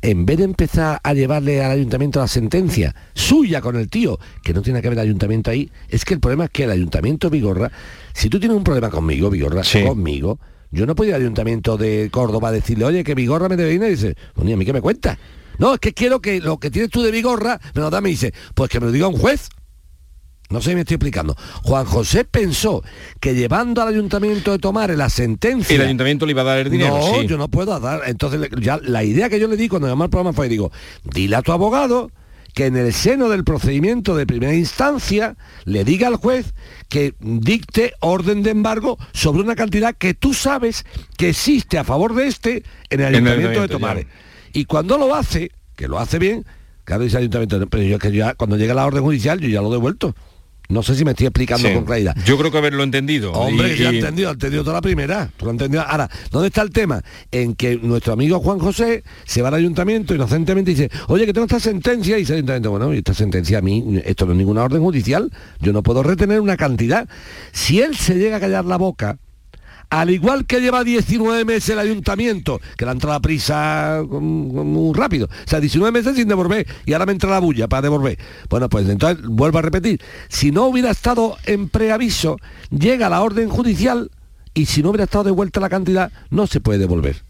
En vez de empezar a llevarle al ayuntamiento la sentencia suya con el tío, que no tiene que ver el ayuntamiento ahí, es que el problema es que el ayuntamiento Vigorra, si tú tienes un problema conmigo, Vigorra, conmigo, yo no puedo ir al ayuntamiento de Córdoba a decirle, oye, que Vigorra me debe dinero, y dice, pues, ¿a mí qué me cuenta? No, es que quiero que lo que tienes tú de Vigorra me lo da, me dice, pues que me lo diga un juez. No sé si me estoy explicando. Juan José pensó que llevando al ayuntamiento de tomar la sentencia... El ayuntamiento le iba a dar el dinero, No, sí. yo no puedo dar. Entonces, ya la idea que yo le di cuando llamó al programa fue, digo, dile a tu abogado que en el seno del procedimiento de primera instancia le diga al juez que dicte orden de embargo sobre una cantidad que tú sabes que existe a favor de este en el En el ayuntamiento de Tomares. ya. Y cuando lo hace, que lo hace bien, claro, dice el ayuntamiento, pero yo es que ya, cuando llega la orden judicial, yo ya lo he devuelto. No sé si me estoy explicando Sí. con claridad. Yo creo que haberlo entendido. Hombre, Y- que ya he y- entendido, he entendido toda la primera. Tú lo has entendido. Ahora, ¿dónde está el tema? En que nuestro amigo Juan José se va al ayuntamiento inocentemente y dice, oye, que tengo esta sentencia, y dice el ayuntamiento, bueno, esta sentencia a mí, esto no es ninguna orden judicial, yo no puedo retener una cantidad. Si él se llega a callar la boca, al igual que lleva 19 meses el ayuntamiento, que le ha entrado la prisa muy rápido, o sea, 19 meses sin devolver, y ahora me entra la bulla para devolver. Bueno, pues entonces vuelvo a repetir, si no hubiera estado en preaviso, llega la orden judicial y si no hubiera estado devuelta la cantidad, no se puede devolver.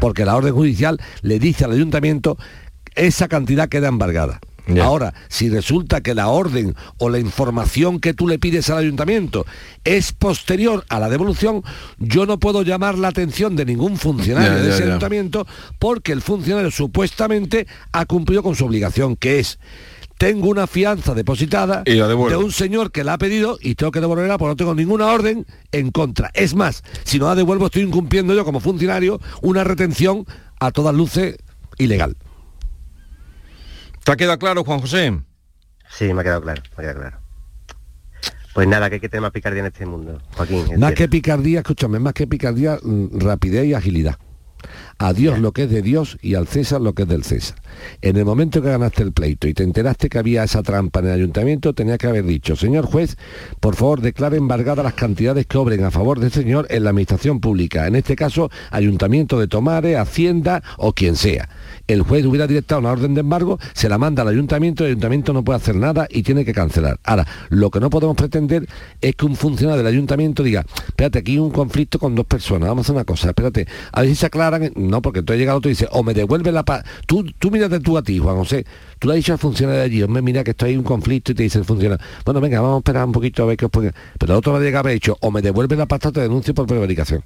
Porque la orden judicial le dice al ayuntamiento, esa cantidad queda embargada. Ahora, si resulta que la orden o la información que tú le pides al ayuntamiento es posterior a la devolución, yo no puedo llamar la atención de ningún funcionario de ese ayuntamiento porque el funcionario supuestamente ha cumplido con su obligación, que es tengo una fianza depositada Y la de un señor que la ha pedido y tengo que devolverla porque no tengo ninguna orden en contra. Es más, si no la devuelvo estoy incumpliendo yo como funcionario una retención a todas luces ilegal. ¿Te ha quedado claro, Juan José? Sí, me ha quedado claro, me ha quedado claro. Pues nada, que hay que tener más picardía en este mundo, Joaquín. Más que picardía, escúchame, más que picardía, mm, rapidez y agilidad. A Dios lo que es de Dios y al César lo que es del César. En el momento que ganaste el pleito y te enteraste que había esa trampa en el ayuntamiento, tenía que haber dicho, señor juez, por favor declare embargadas las cantidades que obren a favor del señor en la administración pública, en este caso ayuntamiento de Tomares, Hacienda o quien sea. El juez hubiera directado una orden de embargo, se la manda al ayuntamiento, el ayuntamiento no puede hacer nada y tiene que cancelar. Ahora, lo que no podemos pretender es que un funcionario del ayuntamiento diga, espérate, aquí hay un conflicto con dos personas, vamos a hacer una cosa, espérate, a ver si se aclaran, no, porque tú has llegado tú y dices, o me devuelve la paz, tú, tú mírate tú a ti, Juan José, tú le has dicho al funcionario de allí, hombre, mira que estoy en un conflicto y te dice el funcionario, bueno, venga, vamos a esperar un poquito a ver qué os puede... Pero el otro va a llegar a haber dicho, o me devuelve la pasta o te denuncio por prevaricación.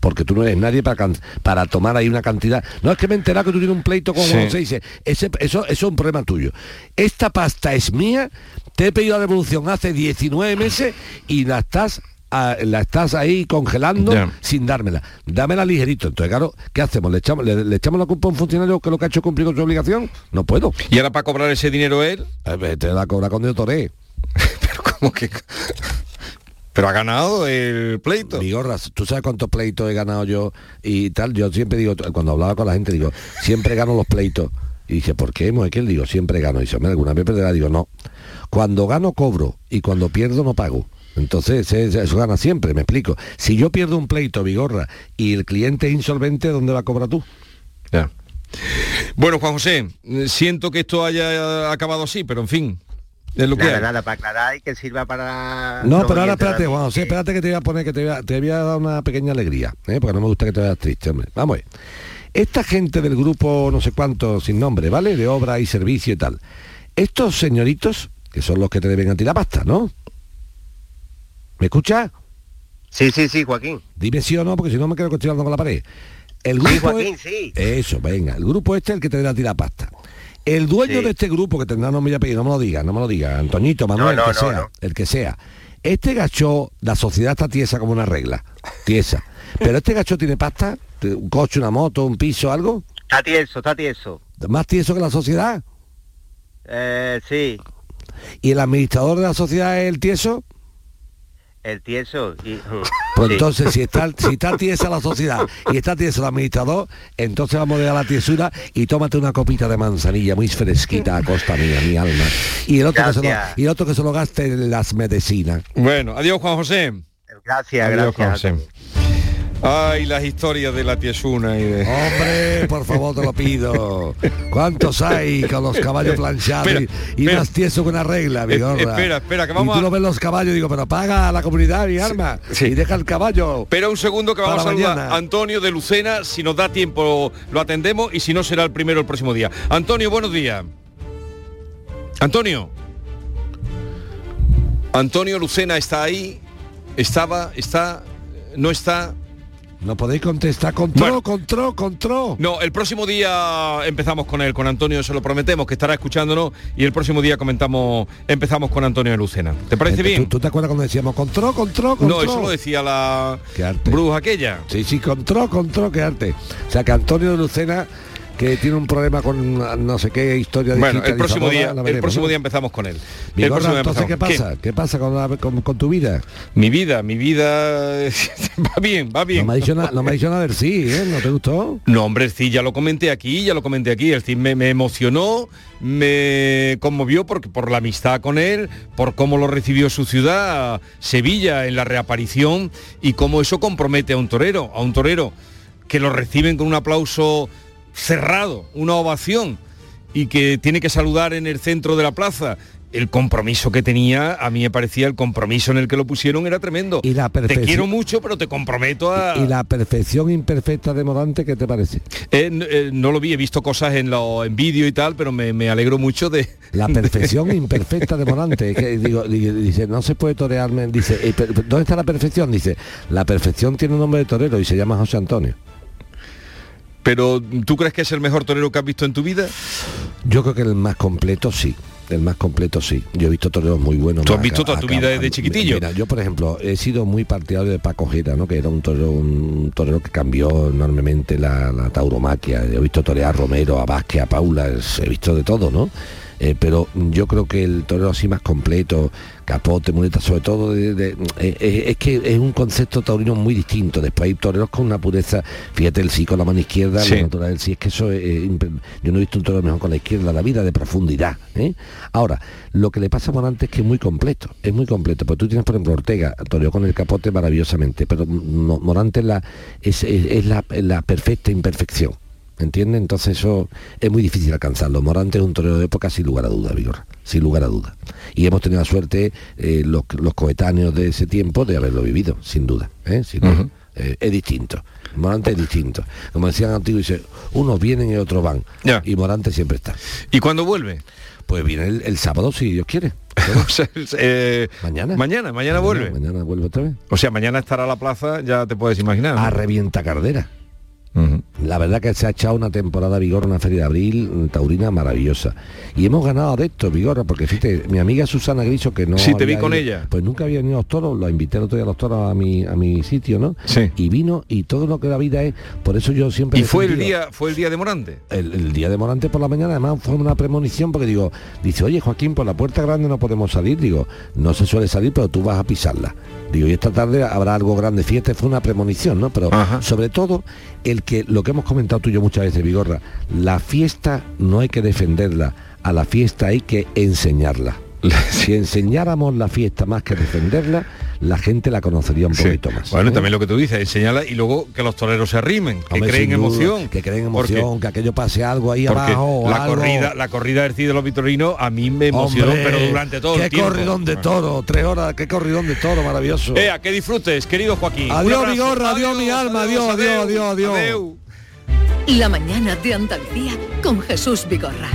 porque tú no eres nadie para, para tomar ahí una cantidad. No es que me he enterado que tú tienes un pleito con Sí. José, dice, ese, eso, eso es un problema tuyo. Esta pasta es mía, te he pedido la devolución hace 19 meses y la estás a- la estás ahí congelando sin dármela. Dámela ligerito. Entonces, claro, ¿qué hacemos? ¿Le echamos, le, le echamos la culpa a un funcionario que lo que ha hecho cumplir con su obligación? No puedo. ¿Y ahora para cobrar ese dinero él? Eh, Te la cobra cuando yo toré. Pero ha ganado el pleito. Vigorras, ¿tú sabes cuántos pleitos he ganado yo y tal? Yo siempre digo, cuando hablaba con la gente, digo, siempre gano los pleitos. Y dice, ¿por qué, Moekel? Digo, siempre gano. Y dice, "Hombre, alguna vez perderá. Digo, no. Cuando gano, cobro. Y cuando pierdo, no pago. Entonces, es- eso gana siempre, me explico. Si yo pierdo un pleito, Vigorra, y el cliente es insolvente, ¿dónde la cobra tú? Ya. Bueno, Juan José, siento que esto haya acabado así, pero en fin, es lo que Nada, hay. nada, para aclarar y que sirva para... No, pero ahora espérate. Juan José, espérate que te voy a poner, que te voy a, te voy a dar una pequeña alegría, ¿eh? porque no me gusta que te veas triste, hombre. Vamos a ver. Esta gente del grupo no sé cuánto sin nombre, ¿vale? De obra y servicio y tal. Estos señoritos, que son los que te deben a ti la pasta, ¿no? ¿Me escuchas? Sí, sí, sí, Joaquín. Dime sí o no, porque si no me quedo cuestionando con la pared. El grupo Sí, Joaquín, es- sí. Eso, venga. El grupo este es el que te debe a ti la pasta. El dueño Sí. de este grupo, que tendrá nombre y apellido, no me lo diga, no me lo diga, Antoñito, Manuel, No, no, el que no, sea, el que sea. Este gacho, la sociedad está tiesa como una regla, tiesa. Pero este gacho tiene pasta, un coche, una moto, un piso, algo, Está tieso, está tieso. más tieso que la sociedad. Eh, sí, Y el administrador de la sociedad es el tieso. El tieso. Y, Pues sí. entonces, si está, si está tiesa la sociedad y está tiesa el administrador, entonces vamos a dar la tiesura y tómate una copita de manzanilla muy fresquita a costa mía, mi alma. Y el otro, que se, lo, y el otro que se lo gaste en las medicinas. Bueno, adiós Juan José. Gracias, Adiós, Juan. José. Ay, las historias de la tiesuna y de... Hombre, por favor, te lo pido. ¿Cuántos hay con los caballos planchados Espera, y, y más tieso que una regla, Eh, Vigorra? espera, espera, que Y vamos tú a- no ves los caballos y digo, pero paga a la comunidad, mi arma, y deja el caballo. Espera un segundo que vamos a saludar mañana. a Antonio de Lucena, si nos da tiempo lo atendemos y si no será el primero el próximo día. Antonio, buenos días. Antonio. Antonio Lucena está ahí, estaba, está, no está. No podéis contestar, control, control, control. No, el próximo día empezamos con él, con Antonio, se lo prometemos, que estará escuchándonos y el próximo día comentamos, empezamos con Antonio de Lucena. ¿Te parece Gente, bien? ¿Tú, tú te acuerdas cuando decíamos control, control, control? No, eso lo decía la bruja aquella. Sí, sí, control, control, que arte. O sea, que Antonio de Lucena, que tiene un problema con no sé qué historia Bueno, el próximo día, el próximo ¿no? día empezamos con él. El día entonces, ¿qué pasa? ¿Qué, pasa con, la- con- con tu vida? Mi vida, mi vida va bien, va bien. No me ha dicho, nada- no me ha dicho nada del sí, ¿eh? ¿No te gustó? No, hombre, el CID ya lo comenté aquí, ya lo comenté aquí. El CID me, me emocionó, me conmovió porque, por la amistad con él, por cómo lo recibió su ciudad, Sevilla, en la reaparición, y cómo eso compromete a un torero, a un torero que lo reciben con un aplauso cerrado, una ovación, y que tiene que saludar en el centro de la plaza. El compromiso que tenía, a mí me parecía el compromiso en el que lo pusieron era tremendo. Y la te quiero mucho, pero te comprometo a... ¿Y la perfección imperfecta de Morante qué te parece? Eh, eh, no lo vi, he visto cosas en, lo, en vídeo y tal, pero me, me alegro mucho de... La perfección imperfecta de Morante. es que digo, dice, no se puede torearme. Dice, eh, ¿dónde está la perfección? Dice, la perfección tiene un nombre de torero y se llama José Antonio. Pero ¿tú crees que es el mejor torero que has visto en tu vida? Yo creo que el más completo sí. El más completo sí. Yo he visto toreros muy buenos. ¿Tú has visto toda tu vida desde chiquitillo? Mira, yo por ejemplo he sido muy partidario de Paco Jera, ¿no? que era un torero, un torero que cambió enormemente la, la tauromaquia. Yo he visto torear a Romero, a Vázquez, a Paula, he visto de todo, ¿no? Eh, pero yo creo que el torero así más completo, capote, muleta, sobre todo, de- de- eh, eh, es que es un concepto taurino muy distinto. Después hay toreros con una pureza, fíjate el sí con la mano izquierda, Sí. lo natural del sí, es que eso es, eh, yo no he visto un torero mejor con la izquierda, la vida de profundidad. Ahora, lo que le pasa a Morante es que es muy completo, es muy completo, porque tú tienes, por ejemplo, Ortega, toreó con el capote maravillosamente, pero Mo- Morante es la, es, es- es la, es la perfecta imperfección. ¿Entiendes? Entonces eso es muy difícil alcanzarlo. Morante es un torero de época sin lugar a duda, Vigor, sin lugar a duda. Y hemos tenido la suerte, eh, los, los coetáneos de ese tiempo, de haberlo vivido, sin duda. ¿eh? Sin duda. Eh, es distinto. Morante es distinto. Como decían antiguos, dice, unos vienen y otros van. Y Morante siempre está. ¿Y cuándo vuelve? Pues viene el, el sábado si Dios quiere. O sea, eh, mañana. Mañana, mañana vuelve. Mañana vuelve otra vez. O sea, mañana estará la plaza, ya te puedes imaginar. ¿no? A revienta cardera. La verdad que se ha echado una temporada Vigorra, una feria de abril, taurina maravillosa. Y hemos ganado de esto, Vigorra, porque fíjate, mi amiga Susana Griso, que no... Sí, te vi con ido- ella. Pues nunca había venido a los toros, lo invité el otro día a los toros a mi, a mi sitio, ¿no? Sí. Y vino y todo lo que la vida es, por eso yo siempre... Y fue el día, fue el día de Morante. el, el día de Morante por la mañana, además fue una premonición porque digo, dice, oye Joaquín, por la puerta grande no podemos salir, digo, no se suele salir, pero tú vas a pisarla. Digo, y esta tarde habrá algo grande, fiesta, fue una premonición, ¿no? Pero sobre todo, el que, lo que hemos comentado tú y yo muchas veces, Vigorra, la fiesta no hay que defenderla, a la fiesta hay que enseñarla. Si enseñáramos la fiesta más que defenderla, la gente la conocería un poquito más. Bueno, ¿eh? también lo que tú dices, enseñala y luego que los toreros se arrimen, que Hombre, creen duda, emoción. que creen Porque- emoción, que aquello pase algo ahí Porque abajo. o la algo. corrida, la corrida del Cid de los Vitorinos a mí me emocionó, Hombre, pero durante todo qué el tiempo. corridón de toro, tres horas, qué corridón de toro maravilloso. Ea, que disfrutes, querido Joaquín. Adiós, abrazo. Vigorra, adiós, mi alma, adiós, adiós, adiós, adiós. La mañana de Andalucía con Jesús Vigorra.